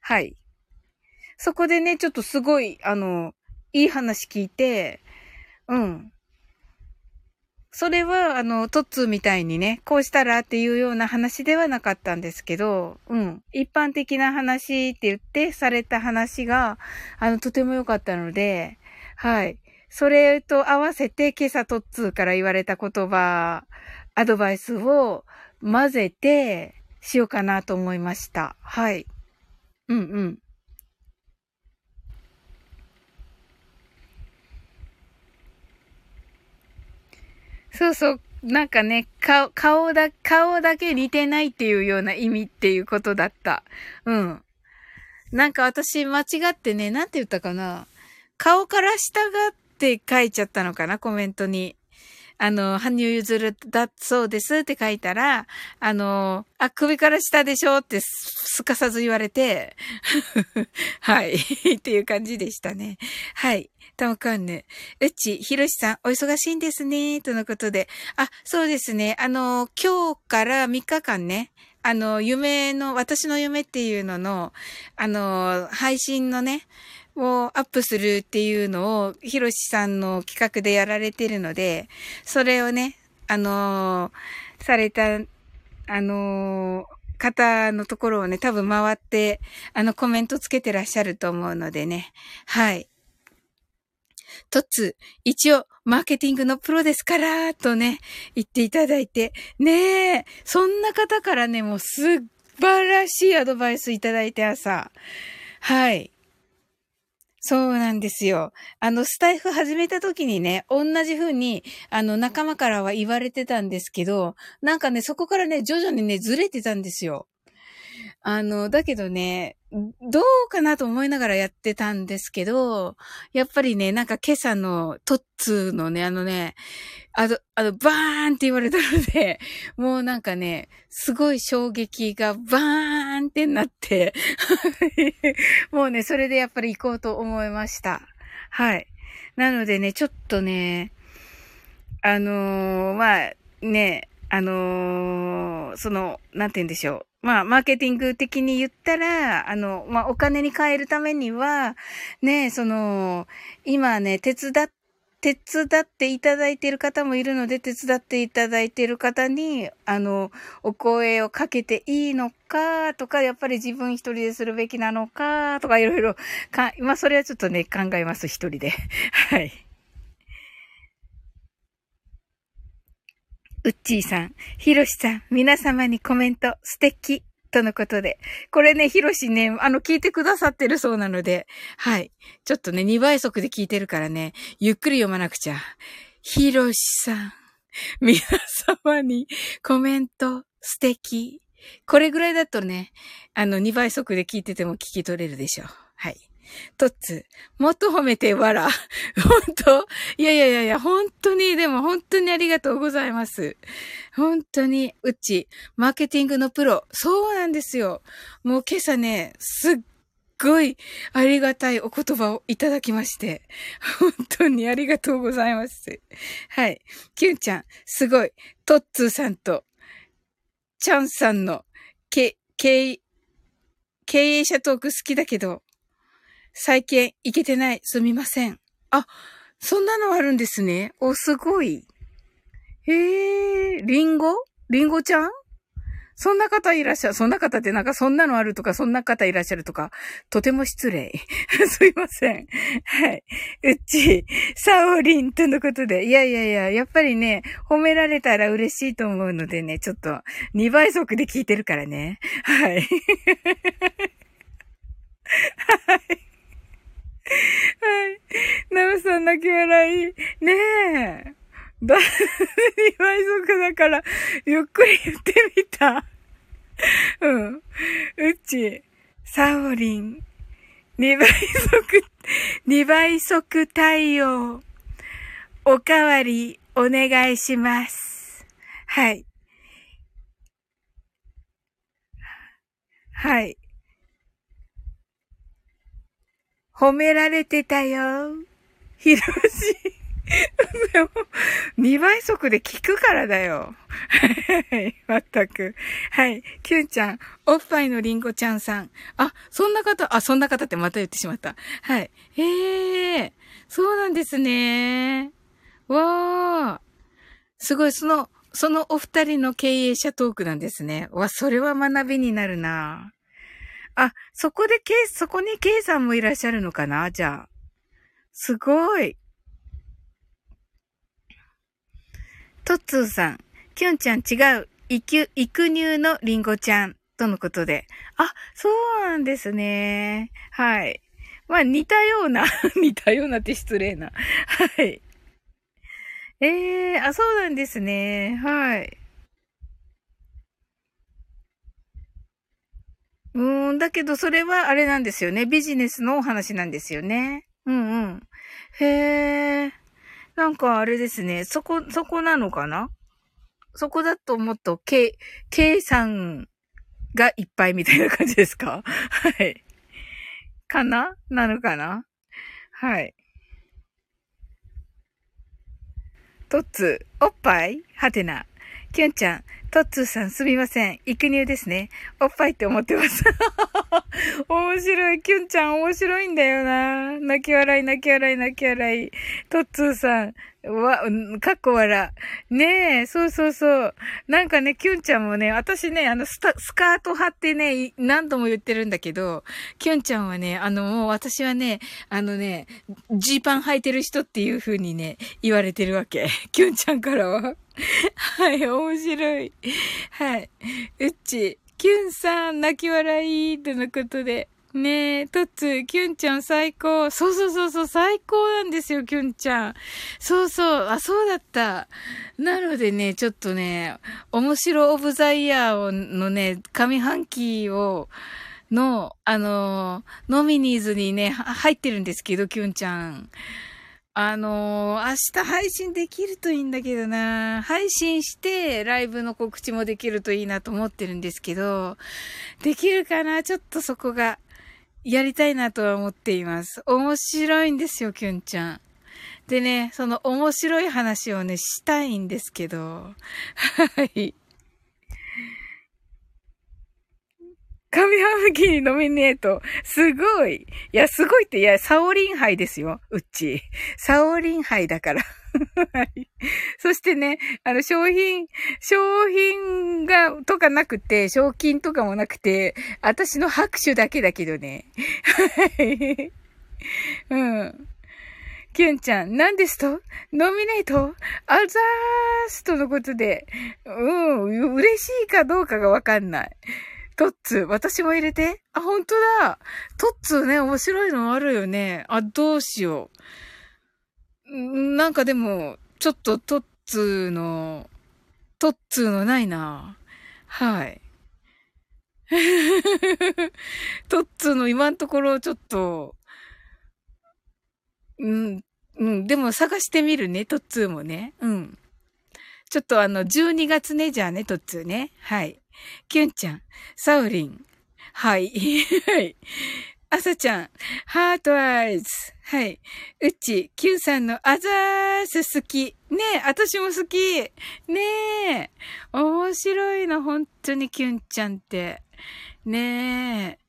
はい。そこでね、ちょっとすごい、あの、いい話聞いて、うん。それは、あの、トッツーみたいにね、こうしたらっていうような話ではなかったんですけど、うん。一般的な話って言ってされた話が、あの、とても良かったので、はい。それと合わせて今朝トッツーから言われた言葉、アドバイスを混ぜてしようかなと思いました。はい。うんうん。そうそう。なんかね、顔、顔だ、顔だけ似てないっていうような意味っていうことだった。うん。なんか私間違ってね、なんて言ったかな。顔から下がって書いちゃったのかな、コメントに。あの、羽生結弦だそうですって書いたら、あの、あ、首から下でしょってすかさず言われて、はい、っていう感じでしたね。はい。たまかんぬ。うち、ひろしさん、お忙しいんですね。とのことで。あ、そうですね。あの、今日から3日間ね、あの、夢の、私の夢っていうのの、あの、配信のね、をアップするっていうのを、ひろしさんの企画でやられてるので、それをね、あのされた、あの方のところをね、多分回って、あの、コメントつけてらっしゃると思うのでね。はい。トッツ、一応、マーケティングのプロですから、とね、言っていただいて、ねえ、そんな方からね、もう素晴らしいアドバイスいただいて朝。はい。そうなんですよ。あの、スタイフ始めた時にね、同じ風に、あの、仲間からは言われてたんですけど、なんかね、そこからね、徐々にね、ずれてたんですよ。あの、だけどね、どうかなと思いながらやってたんですけど、やっぱりね、なんか今朝のトッツーのね、あのね、あの、あの、バーンって言われたので、もうなんかね、すごい衝撃がバーンってなって もうね、それでやっぱり行こうと思いました。はい。なのでね、ちょっとね、あのー、まあ、ね、あのー、その、なんて言うんでしょう。まあ、マーケティング的に言ったら、あの、まあ、お金に変えるためには、ね、その、今ね、手伝っ手伝っていただいている方もいるので、手伝っていただいている方に、あの、お声をかけていいのか、とか、やっぱり自分一人でするべきなのか、とか、いろいろ、か、まあ、それはちょっとね、考えます、一人で。はい。うっちーさん、ひろしさん、皆様にコメント、素敵。とのことで。これね、ひろしね、あの、聞いてくださってるそうなので、はい。ちょっとね、2倍速で聞いてるからね、ゆっくり読まなくちゃ。ひろしさん、皆様にコメント、素敵。これぐらいだとね、あの、2倍速で聞いてても聞き取れるでしょう。はい。トッツ、もっと褒めてわら。本当？いやいやいやいや、本当に、でも本当にありがとうございます。本当に、うち、マーケティングのプロ。そうなんですよ。もう今朝ね、すっごいありがたいお言葉をいただきまして。本当にありがとうございます。はい。キュンちゃん、すごい。トッツーさんと、チャンさんの、け、けい経営者トーク好きだけど、最近行けてない。すみません。あ、そんなのあるんですね。お、すごい。へえ、リンゴ？リンゴちゃん？そんな方いらっしゃる。そんな方ってなんかそんなのあるとか、そんな方いらっしゃるとか、とても失礼。すいません。はい。うち、サオリンとのことで。いやいやいや、やっぱりね、褒められたら嬉しいと思うのでね、ちょっと2倍速で聞いてるからね。はい。はい。はい。ナムさん泣き笑い。ねえ。だ、2倍速だから、ゆっくり言ってみた。うん。うち、サオリン、2倍速、2倍速対応、おかわりお願いします。はい。はい。褒められてたよ。ひろし。でも、2倍速で聞くからだよ。はい、まったく。はい。キュンちゃん、おっぱいのりんごちゃんさん。あ、そんな方、あ、そんな方ってまた言ってしまった。はい。へえ、そうなんですね。わー。すごい、その、そのお二人の経営者トークなんですね。わ、それは学びになるな。あ、そこで、そこに K さんもいらっしゃるのかな？じゃあ。すごい。トッツーさん、キュンちゃん違う、育、育乳のリンゴちゃん、とのことで。あ、そうなんですね。はい。まあ、似たような、似たようなって失礼な。はい。ええー、あ、そうなんですね。はい。うん、だけどそれはあれなんですよね。ビジネスのお話なんですよね。うんうん。へえ。なんかあれですね。そこ、そこなのかな？そこだともっと、K、K さんがいっぱいみたいな感じですか？はい。かな？なのかな？はい。トッツ、おっぱい？はてな。キュンちゃん、トッツーさんすみません。育乳ですね。おっぱいって思ってます。面白い。キュンちゃん面白いんだよな。泣き笑い、泣き笑い、泣き笑い。トッツーさん、わ、かっこ笑。ねえ、そうそうそう。なんかね、キュンちゃんもね、私ね、あのスタ、スカート貼ってね、何度も言ってるんだけど、キュンちゃんはね、あの、もう私はね、あのね、ジーパン履いてる人っていう風にね、言われてるわけ。キュンちゃんからは。はい、面白い。はい。うっち、キュンさん、泣き笑い、とのことで。ねえ、トッツ、キュンちゃん最高。そうそうそうそう、最高なんですよ、キュンちゃん。そうそう、あ、そうだった。なのでね、ちょっとね、面白オブザイヤーのね、上半期を、の、あの、ノミニーズにね、入ってるんですけど、キュンちゃん。あのー、明日配信できるといいんだけどな。配信して、ライブの告知もできるといいなと思ってるんですけど、できるかな？ちょっとそこが、やりたいなとは思っています。面白いんですよ、キュンちゃん。でね、その面白い話をね、したいんですけど、はい。上半期にノミネート。すごい。いや、すごいって、いや、サオリン杯ですよ。うっち。サオリン杯だから。はい。そしてね、あの、商品、商品が、とかなくて、賞金とかもなくて、私の拍手だけだけどね。はい。うん。キュンちゃん、何ですと？ノミネート？アザースとのことで、うん、嬉しいかどうかがわかんない。トッツ、私も入れて。あ、本当だ。トッツね、面白いのあるよね。あ、どうしよう。なんかでも、ちょっとトッツーの、トッツーのないな。はい。トッツーの今のところちょっと、うん、うん、でも探してみるね、トッツーもね。うん。ちょっとあの、12月ね、じゃあね、トッツーね。はい。キュンちゃん、サウリン。はい。はい。アサちゃん、ハートアイズ。はい。うち、キュンさんのアザース好き。ねえ、私も好き。ねえ。面白いの、本当にキュンちゃんって。ねえ。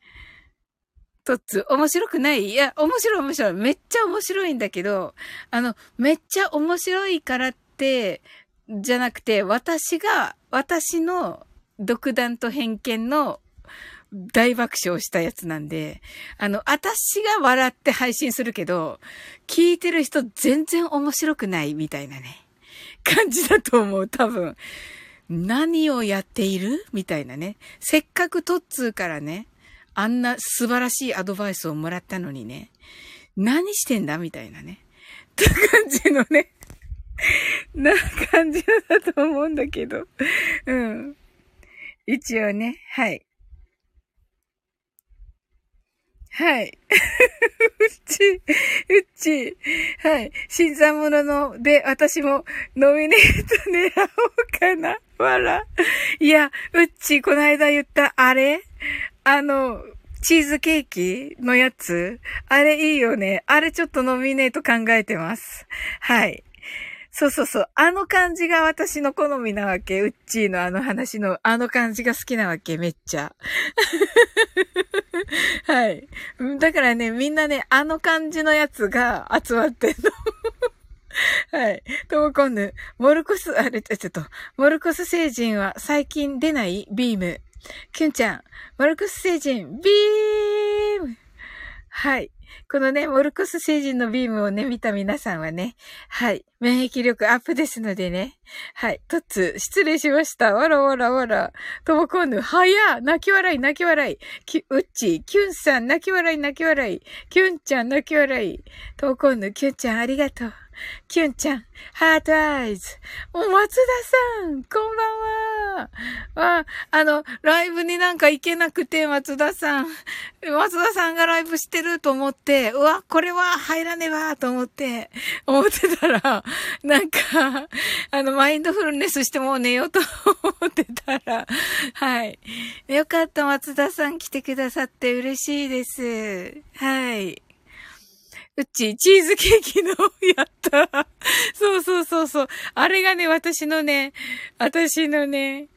とつ、面白くない？いや、面白い面白い。めっちゃ面白いんだけど、あの、めっちゃ面白いからって、じゃなくて、私が、私の独断と偏見の大爆笑したやつなんで、あの、私が笑って配信するけど、聞いてる人全然面白くないみたいなね、感じだと思う、多分。何をやっている？みたいなね。せっかくトッツーからね、あんな素晴らしいアドバイスをもらったのにね、何してんだ？みたいなね。って感じのね、な感じだと思うんだけど。うん。一応ね、はい。はい。うっち、うっち。はい。新参者ので、私もノミネート狙おうかな。わら。いや、うっち、この間言ったあれ？あの、チーズケーキのやつ？あれいいよね。あれちょっとノミネート考えてます。はい。そうそうそう。あの感じが私の好みなわけ。ウッチーのあの話のあの感じが好きなわけ。めっちゃ。はい。だからね、みんなね、あの感じのやつが集まってんの。はい。ともこんぬ、モルコス、あれ、ちょっと、モルコス星人は最近出ないビーム。キュンちゃん、モルコス星人、ビームはい。このね、モルコス星人のビームをね、見た皆さんはね、はい。免疫力アップですのでね。はい。トッツ、失礼しました。わらわらわら。ともこんぬ、はや泣き笑い、泣き笑い。き、うっち、キュンさん、泣き笑い、泣き笑い。キュンちゃん、泣き笑い。ともこんぬ、キュンちゃん、ありがとう。キュンちゃん、ハートアイズ。お、松田さん、こんばんは。あ、あの、ライブになんか行けなくて、松田さん。松田さんがライブしてると思って、うわ、これは入らねばと思って、思ってたら、なんか、あの、マインドフルネスしてもう寝ようと思ってたら、はい。よかった、松田さん来てくださって嬉しいです。はい。うち、チーズケーキの、やった。そうそうそうそう。あれがね、私のね、私のね、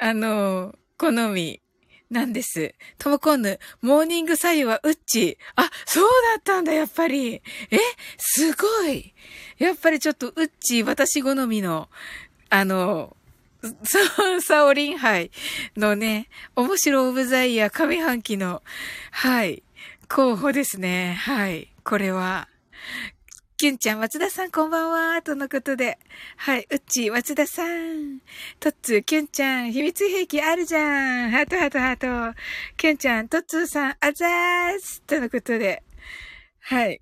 あの、好み。なんです。ともこんぬ、モーニング左右はウッチ。あ、そうだったんだ、やっぱり。えすごい。やっぱりちょっとウッチ、私好みの、あの、ササオリンハイのね、面白オブザイヤー上半期の、はい、候補ですね。はい。これは、キュンちゃん、松田さん、こんばんは。とのことで。はい、うっち、松田さん。トッツー、キュンちゃん、秘密兵器あるじゃん。ハートハートハート。キュンちゃん、トッツーさん、あざーす。とのことで。はい。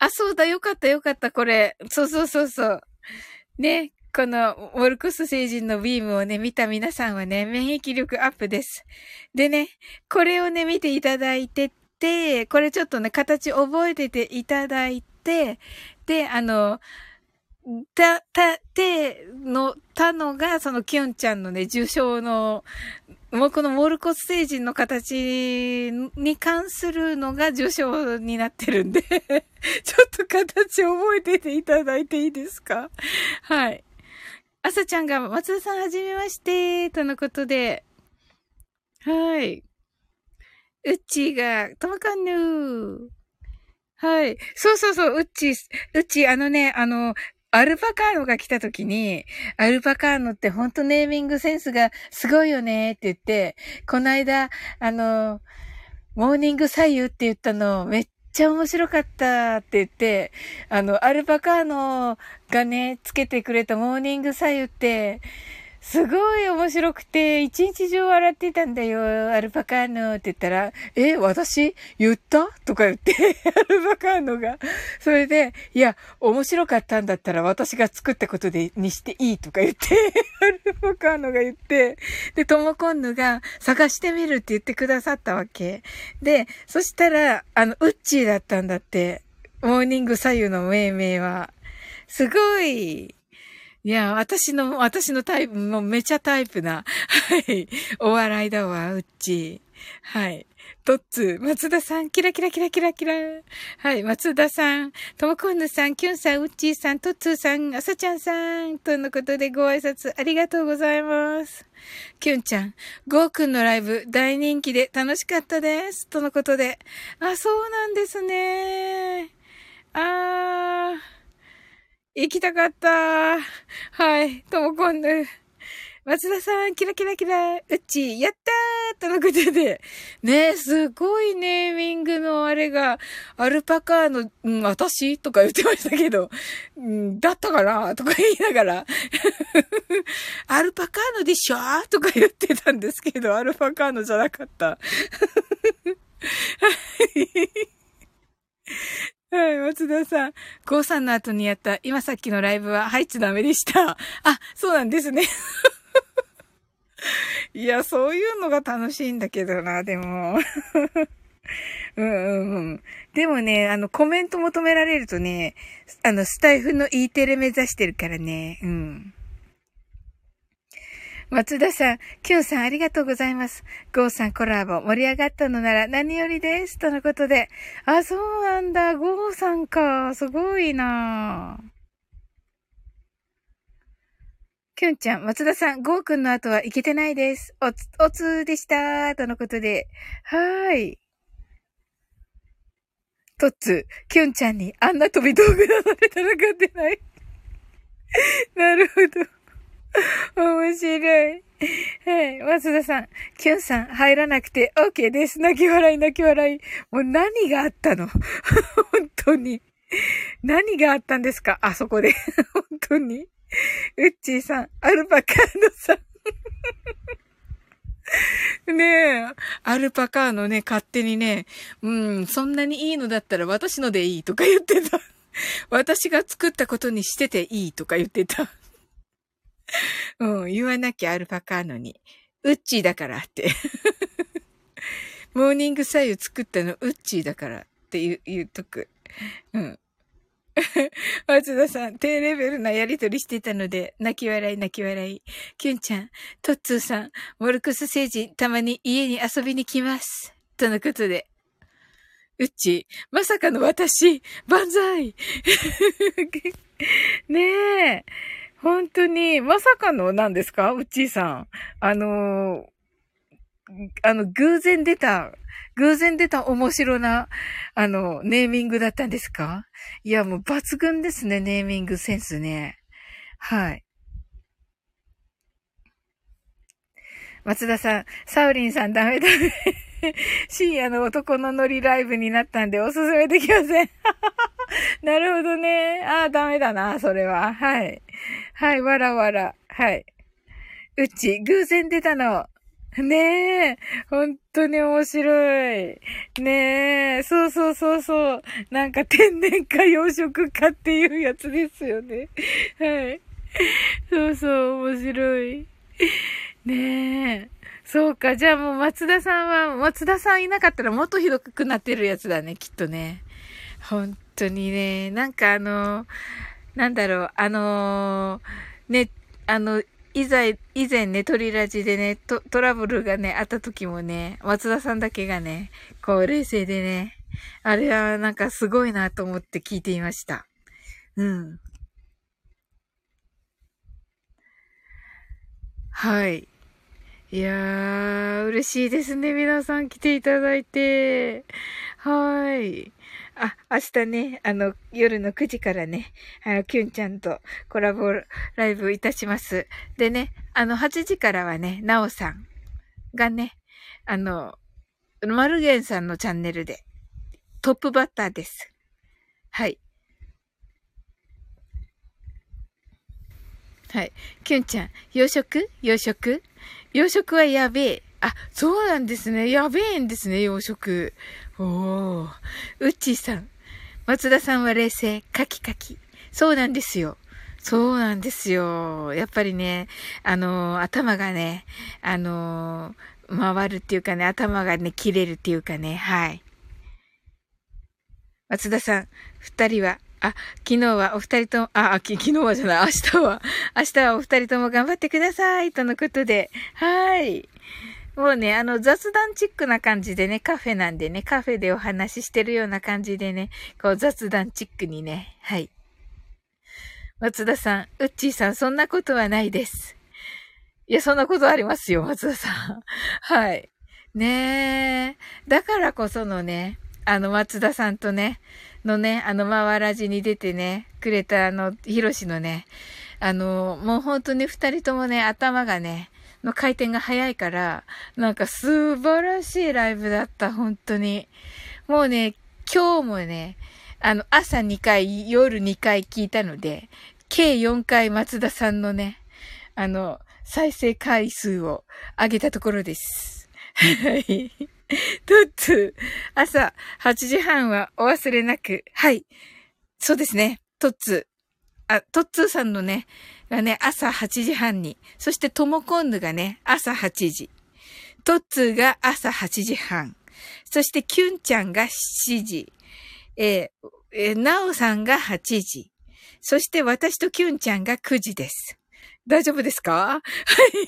あ、そうだ、よかったよかった、これ。そうそうそうそう。ね、この、ウォルクス星人のビームをね、見た皆さんはね、免疫力アップです。でね、これをね、見ていただいてて、これちょっとね、形覚えてていただいて、で、あの、た、た、ての、たのが、そのキュンちゃんのね、受賞の、もうこのモルコス星人の形に関するのが受賞になってるんで ちょっと形覚えてていただいていいですか？はい。あさちゃんが、松田さんはじめまして、とのことで。はい。うっちーが、ともかんぬー。はい。そうそうそう、うっちー、うっちー、あのね、あの、アルパカーノが来た時に、アルパカーノってほんとネーミングセンスがすごいよねって言って、この間、あの、モーニング左右って言ったのめっちゃ面白かったって言って、あの、アルパカーノがね、つけてくれたモーニング左右って、すごい面白くて、一日中笑ってたんだよ、アルパカーノって言ったら、え、私？言った？とか言って、アルパカーノが。それで、いや、面白かったんだったら私が作ったことで、にしていいとか言って、アルパカーノが言って、で、トモコンヌが探してみるって言ってくださったわけ。で、そしたら、あの、ウッチーだったんだって。モーニング左右の命名は。すごい。いや、私の、私のタイプ、もうめちゃタイプな、はい、お笑いだわ、うっち。はい。トッツー、松田さん、キラキラキラキラキラ。はい、松田さん、ともこんぬさん、キュンさん、うっちーさん、トッツーさん、あさちゃんさん、とのことでご挨拶ありがとうございます。キュンちゃん、ゴーくんのライブ大人気で楽しかったです。とのことで。あ、そうなんですね。あー。行きたかった。はい。ともこんぬ。松田さん、キラキラキラ、うっち、やったーとのことで。ねすごいネーミングのあれが、アルパカの、うん、私とか言ってましたけど、うん、だったかなとか言いながら、アルパカーのでしょとか言ってたんですけど、アルパカーのじゃなかった。はい、はい松田さん。ゴーさんの後にやった、今さっきのライブは入っちゃダメでした。あ、そうなんですね。いや、そういうのが楽しいんだけどな、でも。うんうんうん。でもね、あの、コメント求められるとね、あの、スタイフの E テレ目指してるからね、うん。松田さん、キュンさんありがとうございます。ゴーさんコラボ盛り上がったのなら何よりです。とのことで。あ、そうなんだ。ゴーさんか。すごいなキュンちゃん、松田さん、ゴーくんの後はいけてないです。おつ、おつでした。とのことで。はーい。とっつ、キュンちゃんにあんな飛び道具出されたら勝てない。なるほど。面白い。はい。松田さん、キュンさん、入らなくて OK です。泣き笑い、泣き笑い。もう何があったの？本当に。何があったんですか？あそこで。本当に。うっちーさん、アルパカーノさん。ねえ、アルパカーノね、勝手にね、うん、そんなにいいのだったら私のでいいとか言ってた。私が作ったことにしてていいとか言ってた。うん、言わなきゃアルパカーノに。ウッチーだからって。モーニング左右作ったのウッチーだからって言う、言うとく。うん。松田さん、低レベルなやりとりしてたので、泣き笑い泣き笑い。キュンちゃん、トッツーさん、モルクス星人、たまに家に遊びに来ます。とのことで。うっち、まさかの私、万歳 ねえ。本当に、まさかのなんですか？うっちーさん。あのあの、偶然出た、偶然出た面白な、あの、ネーミングだったんですか？いや、もう抜群ですね、ネーミングセンスね。はい。松田さん、サウリンさんダメダメ。深夜の男のノリライブになったんでおすすめできません。なるほどね。ああ、ダメだな、それは。はい。はい、わらわら。はい。うち、偶然出たの。ねえ、本当に面白い。ねえ、そうそうそうそう。なんか天然か養殖かっていうやつですよね。はい。そうそう、面白い。ねえ。そうか。じゃあもう松田さんは、松田さんいなかったらもっとひどくなってるやつだね、きっとね。本当にね。なんかあの、なんだろう、あのね、あの、以前、以前ね、トリラジでね、トトラブルがね、あった時もね、松田さんだけがね、こう、冷静でね、あれはなんかすごいなと思って聞いていました。うん。はい。いやー、嬉しいですね。皆さん来ていただいて。はい。あ、明日ね、あの、夜の9時からね、あの、キュンちゃんとコラボライブいたします。でね、あの、8時からはね、なおさんがね、あの、マルゲンさんのチャンネルでトップバッターです。はい。はい。キュンちゃん、洋食？洋食？洋食はやべえ。あ、そうなんですね。やべえんですね、洋食。おー。うっちーさん。松田さんは冷静。カキカキ。そうなんですよ。そうなんですよ。やっぱりね、あの頭がね、あの回るっていうかね、頭がね、切れるっていうかね、はい。松田さん、二人はあ、昨日はお二人とも、あ、昨日はじゃない、明日は、明日はお二人とも頑張ってください、とのことで、はい。もうね、あの、雑談チックな感じでね、カフェなんでね、カフェでお話ししてるような感じでね、こう雑談チックにね、はい。松田さん、うっちーさん、そんなことはないです。いや、そんなことありますよ、松田さん。はい。ねえ。だからこそのね、あの、松田さんとね、のね、あの、まわらじに出てね、くれたあの、ひろしのね、あの、もう本当に二人ともね、頭がね、の回転が早いから、なんか素晴らしいライブだった、本当に。もうね、今日もね、あの、朝2回、夜2回聞いたので、計4回松田さんのね、あの、再生回数を上げたところです。はい。トッツー、朝8時半はお忘れなく。はい。そうですね。トッツー。あ、トッツーさんのね、がね、朝8時半に。そしてトモコンヌがね、朝8時。トッツーが朝8時半。そしてキュンちゃんが7時。えー、えー、なおさんが8時。そして私とキュンちゃんが9時です。大丈夫ですか？は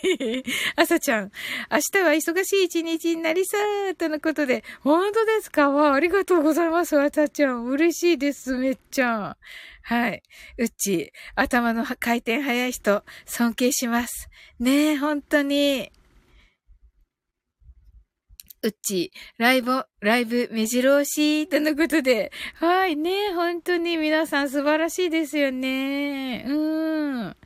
い。朝ちゃん、明日は忙しい一日になりそう、とのことで。本当ですか？わあありがとうございます、朝ちゃん。嬉しいです、めっちゃ。はい。うっち、頭の回転早い人、尊敬します。ねえ、本当に。うっち、ライブ、ライブ、目白押し、とのことで。はいね、本当に皆さん素晴らしいですよね。うん。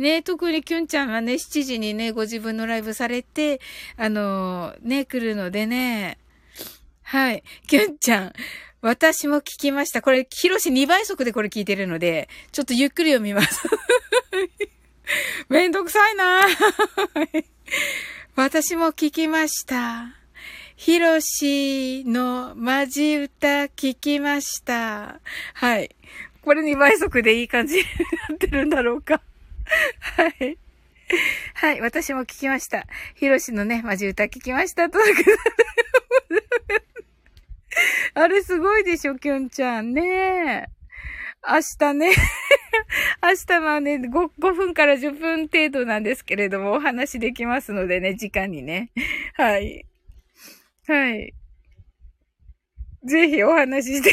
ね、特にキュンちゃんがね、7時にね、ご自分のライブされて、あのね、来るのでね。はい。キュンちゃん、私も聞きました。これ、ヒロシ2倍速でこれ聞いてるので、ちょっとゆっくり読みます。めんどくさいな 私も聞きました。ヒロシのマジ歌聞きました。はい。これ2倍速でいい感じになってるんだろうか。はい。はい、私も聞きました。ヒロシのね、マジ歌聞きました。とあれすごいでしょ、キュンちゃん。ね明日ね明日はね5、5分から10分程度なんですけれども、お話できますのでね、時間にね。はい。はい。ぜひお話しして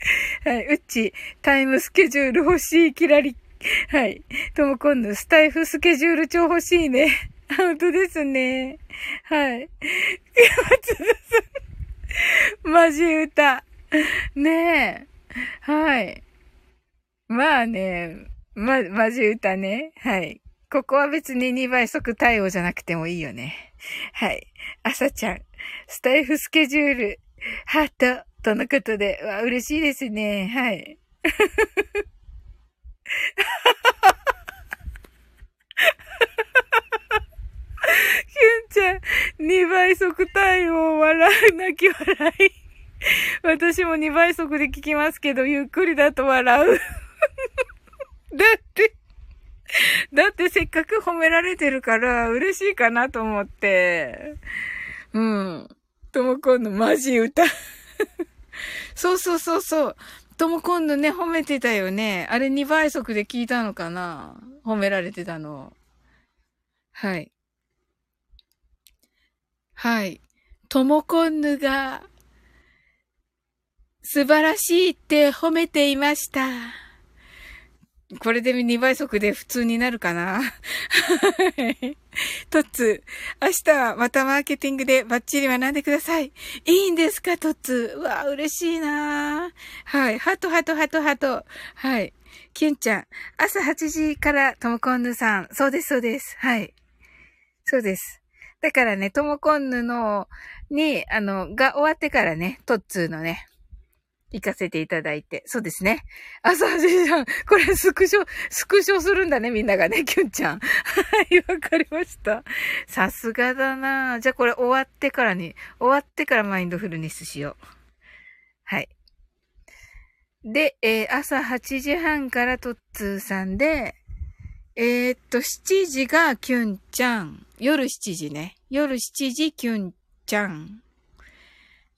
はい。うっち、タイムスケジュール欲しい、キラリ。はい。とも今度、スタイフスケジュール超欲しいね。本当ですね。はい。マジ歌。ねえ。はい。まあね、ま、マジ歌ね。はい。ここは別に2倍速対応じゃなくてもいいよね。はい。朝ちゃん、スタイフスケジュール、ハート、とのことで、わ、嬉しいですね。はい。キュンちゃん、2倍速対応、笑う、泣き笑い。私も2倍速で聞きますけど、ゆっくりだと笑う。だって、だってせっかく褒められてるから嬉しいかなと思って。うん。ともこんのマジ歌。そうそうそうそう。とも今度ね、褒めてたよね。あれ2倍速で聞いたのかな褒められてたの。はい。はい。ともこんぬが、素晴らしいって褒めていました。これで2倍速で普通になるかな？トッツ、明日はまたマーケティングでバッチリ学んでください。いいんですか、トッツ？うわ、嬉しいなはい。ハトハトハトハト。はい。キュンちゃん、朝8時からトモコンヌさん。そうです、そうです。はい。そうです。だからね、トモコンヌの、に、あの、が終わってからね、トッツーのね、行かせていただいて。そうですね。朝8時半。これスクショ、スクショするんだね、みんながね、キュンちゃん。はい、わかりました。さすがだなじゃあこれ終わってからに、終わってからマインドフルネスしよう。はい。で、えー、朝8時半からトッツーさんで、えー、っと、7時がキュンちゃん。夜7時ね。夜7時キュンちゃん。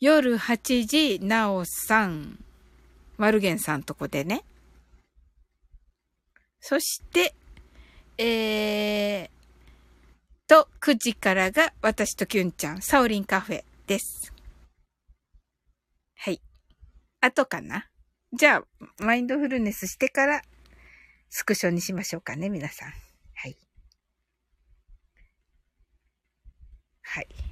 夜8時、なおさん、マルゲンさんとこでね。そして、えー、と、9時からが私とキュンちゃん、サオリンカフェです。はい。あとかなじゃあ、マインドフルネスしてから、スクショにしましょうかね、皆さん。はい。はい。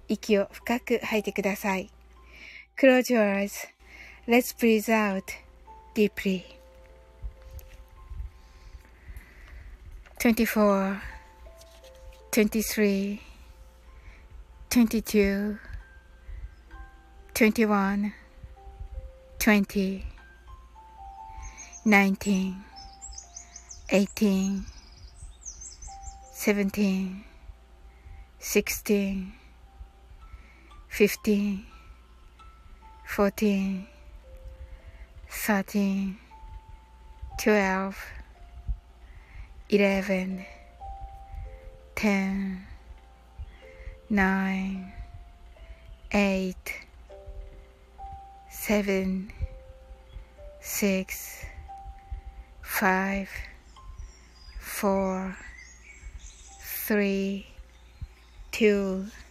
息を深く吐いてください。Close your eyes.Let's breathe out deeply. 24 23 22 21 20 19 18 17 16 15 14 13 12 11 10 9 8 7 6 5 4 3 2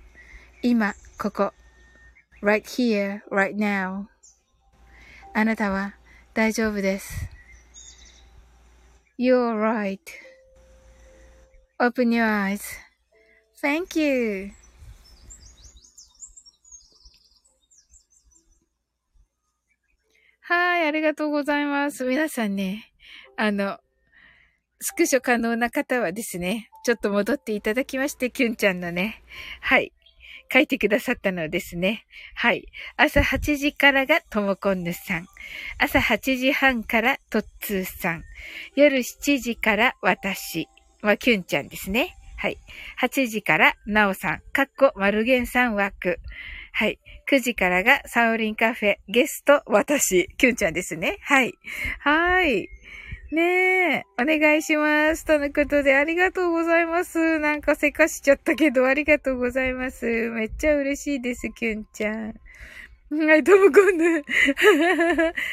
今、ここ。right here, right now. あなたは大丈夫です。You're right. Open your eyes. Thank you. はい、ありがとうございます。皆さんね、あの、スクショ可能な方はですね、ちょっと戻っていただきまして、キュンちゃんのね、はい、書いてくださったのですね。はい。朝8時からがともこんぬさん。朝8時半からとっつーさん。夜7時から私。まあ、キュンちゃんですね。はい。8時からなおさん。かっこマルゲンさん枠。はい。9時からがサオリンカフェ。ゲスト、私。キュンちゃんですね。はい。はい。ねえ、お願いします。とのことで、ありがとうございます。なんかせかしちゃったけど、ありがとうございます。めっちゃ嬉しいです、キュンちゃん。はい、ともこんぬ。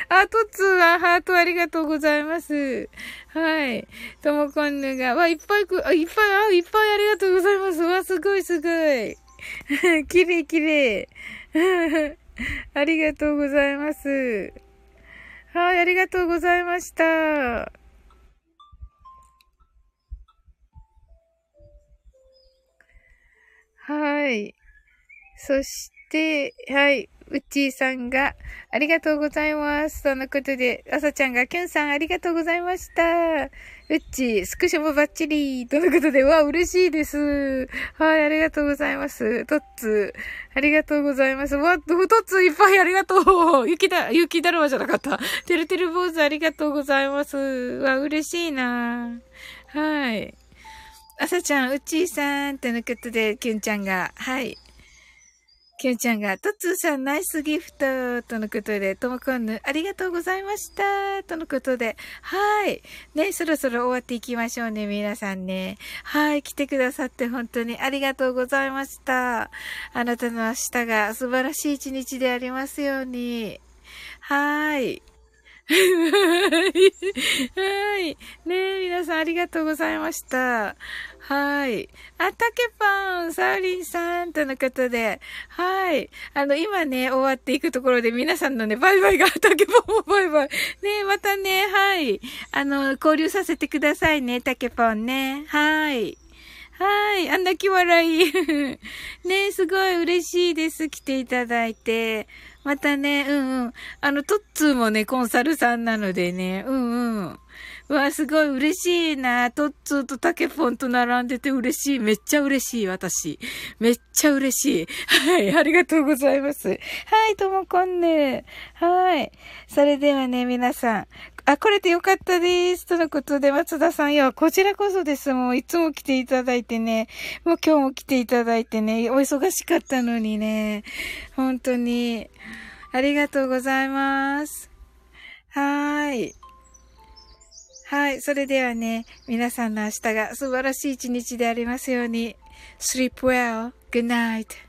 あ、とつはハートありがとうございます。はい。ともこんぬが、わ、いっぱいく、あ、いっぱい、あ、いっぱいありがとうございます。わ、すごいすごい。きれいきれい。ありがとうございます。はい、ありがとうございました。はい。そして、はい。うっちーさんが、ありがとうございます。とのことで、あさちゃんが、きゅんさんありがとうございました。うっち、スクショもバッチリ。とのことで、わ、嬉しいです。はい、ありがとうございます。トッツ、ありがとうございます。わ、トッツいっぱいありがとう。雪だ、雪だるまじゃなかった。てるてる坊主ありがとうございます。わ、嬉しいなはい。あさちゃん、うっちーさん、とのことで、きゅんちゃんが、はい。きゅんちゃんが、とつーさんナイスギフトとのことで、ともこんぬありがとうございましたとのことで、はい。ね、そろそろ終わっていきましょうね、皆さんね。はい、来てくださって本当にありがとうございました。あなたの明日が素晴らしい一日でありますように。はい。はい。ね、皆さんありがとうございました。はい。あ、たけぱん、サウリンさんとのことで、はい。あの、今ね、終わっていくところで皆さんのね、バイバイが、たけぱんもバイバイ。ねまたね、はい。あの、交流させてくださいね、たけぱんね。はい。はい。あ泣き笑い。ねすごい嬉しいです。来ていただいて。またね、うんうん。あの、トッツーもね、コンサルさんなのでね、うんうん。うわ、すごい嬉しいな。トッツーとタケポンと並んでて嬉しい。めっちゃ嬉しい、私。めっちゃ嬉しい。はい、ありがとうございます。はい、ともこんね。はい。それではね、皆さん。あ、これでよかったです。とのことで、松田さん、いや、こちらこそです。もう、いつも来ていただいてね。もう今日も来ていただいてね。お忙しかったのにね。本当に。ありがとうございます。はーい。はい。それではね、皆さんの明日が素晴らしい一日でありますように。sleep well. good night.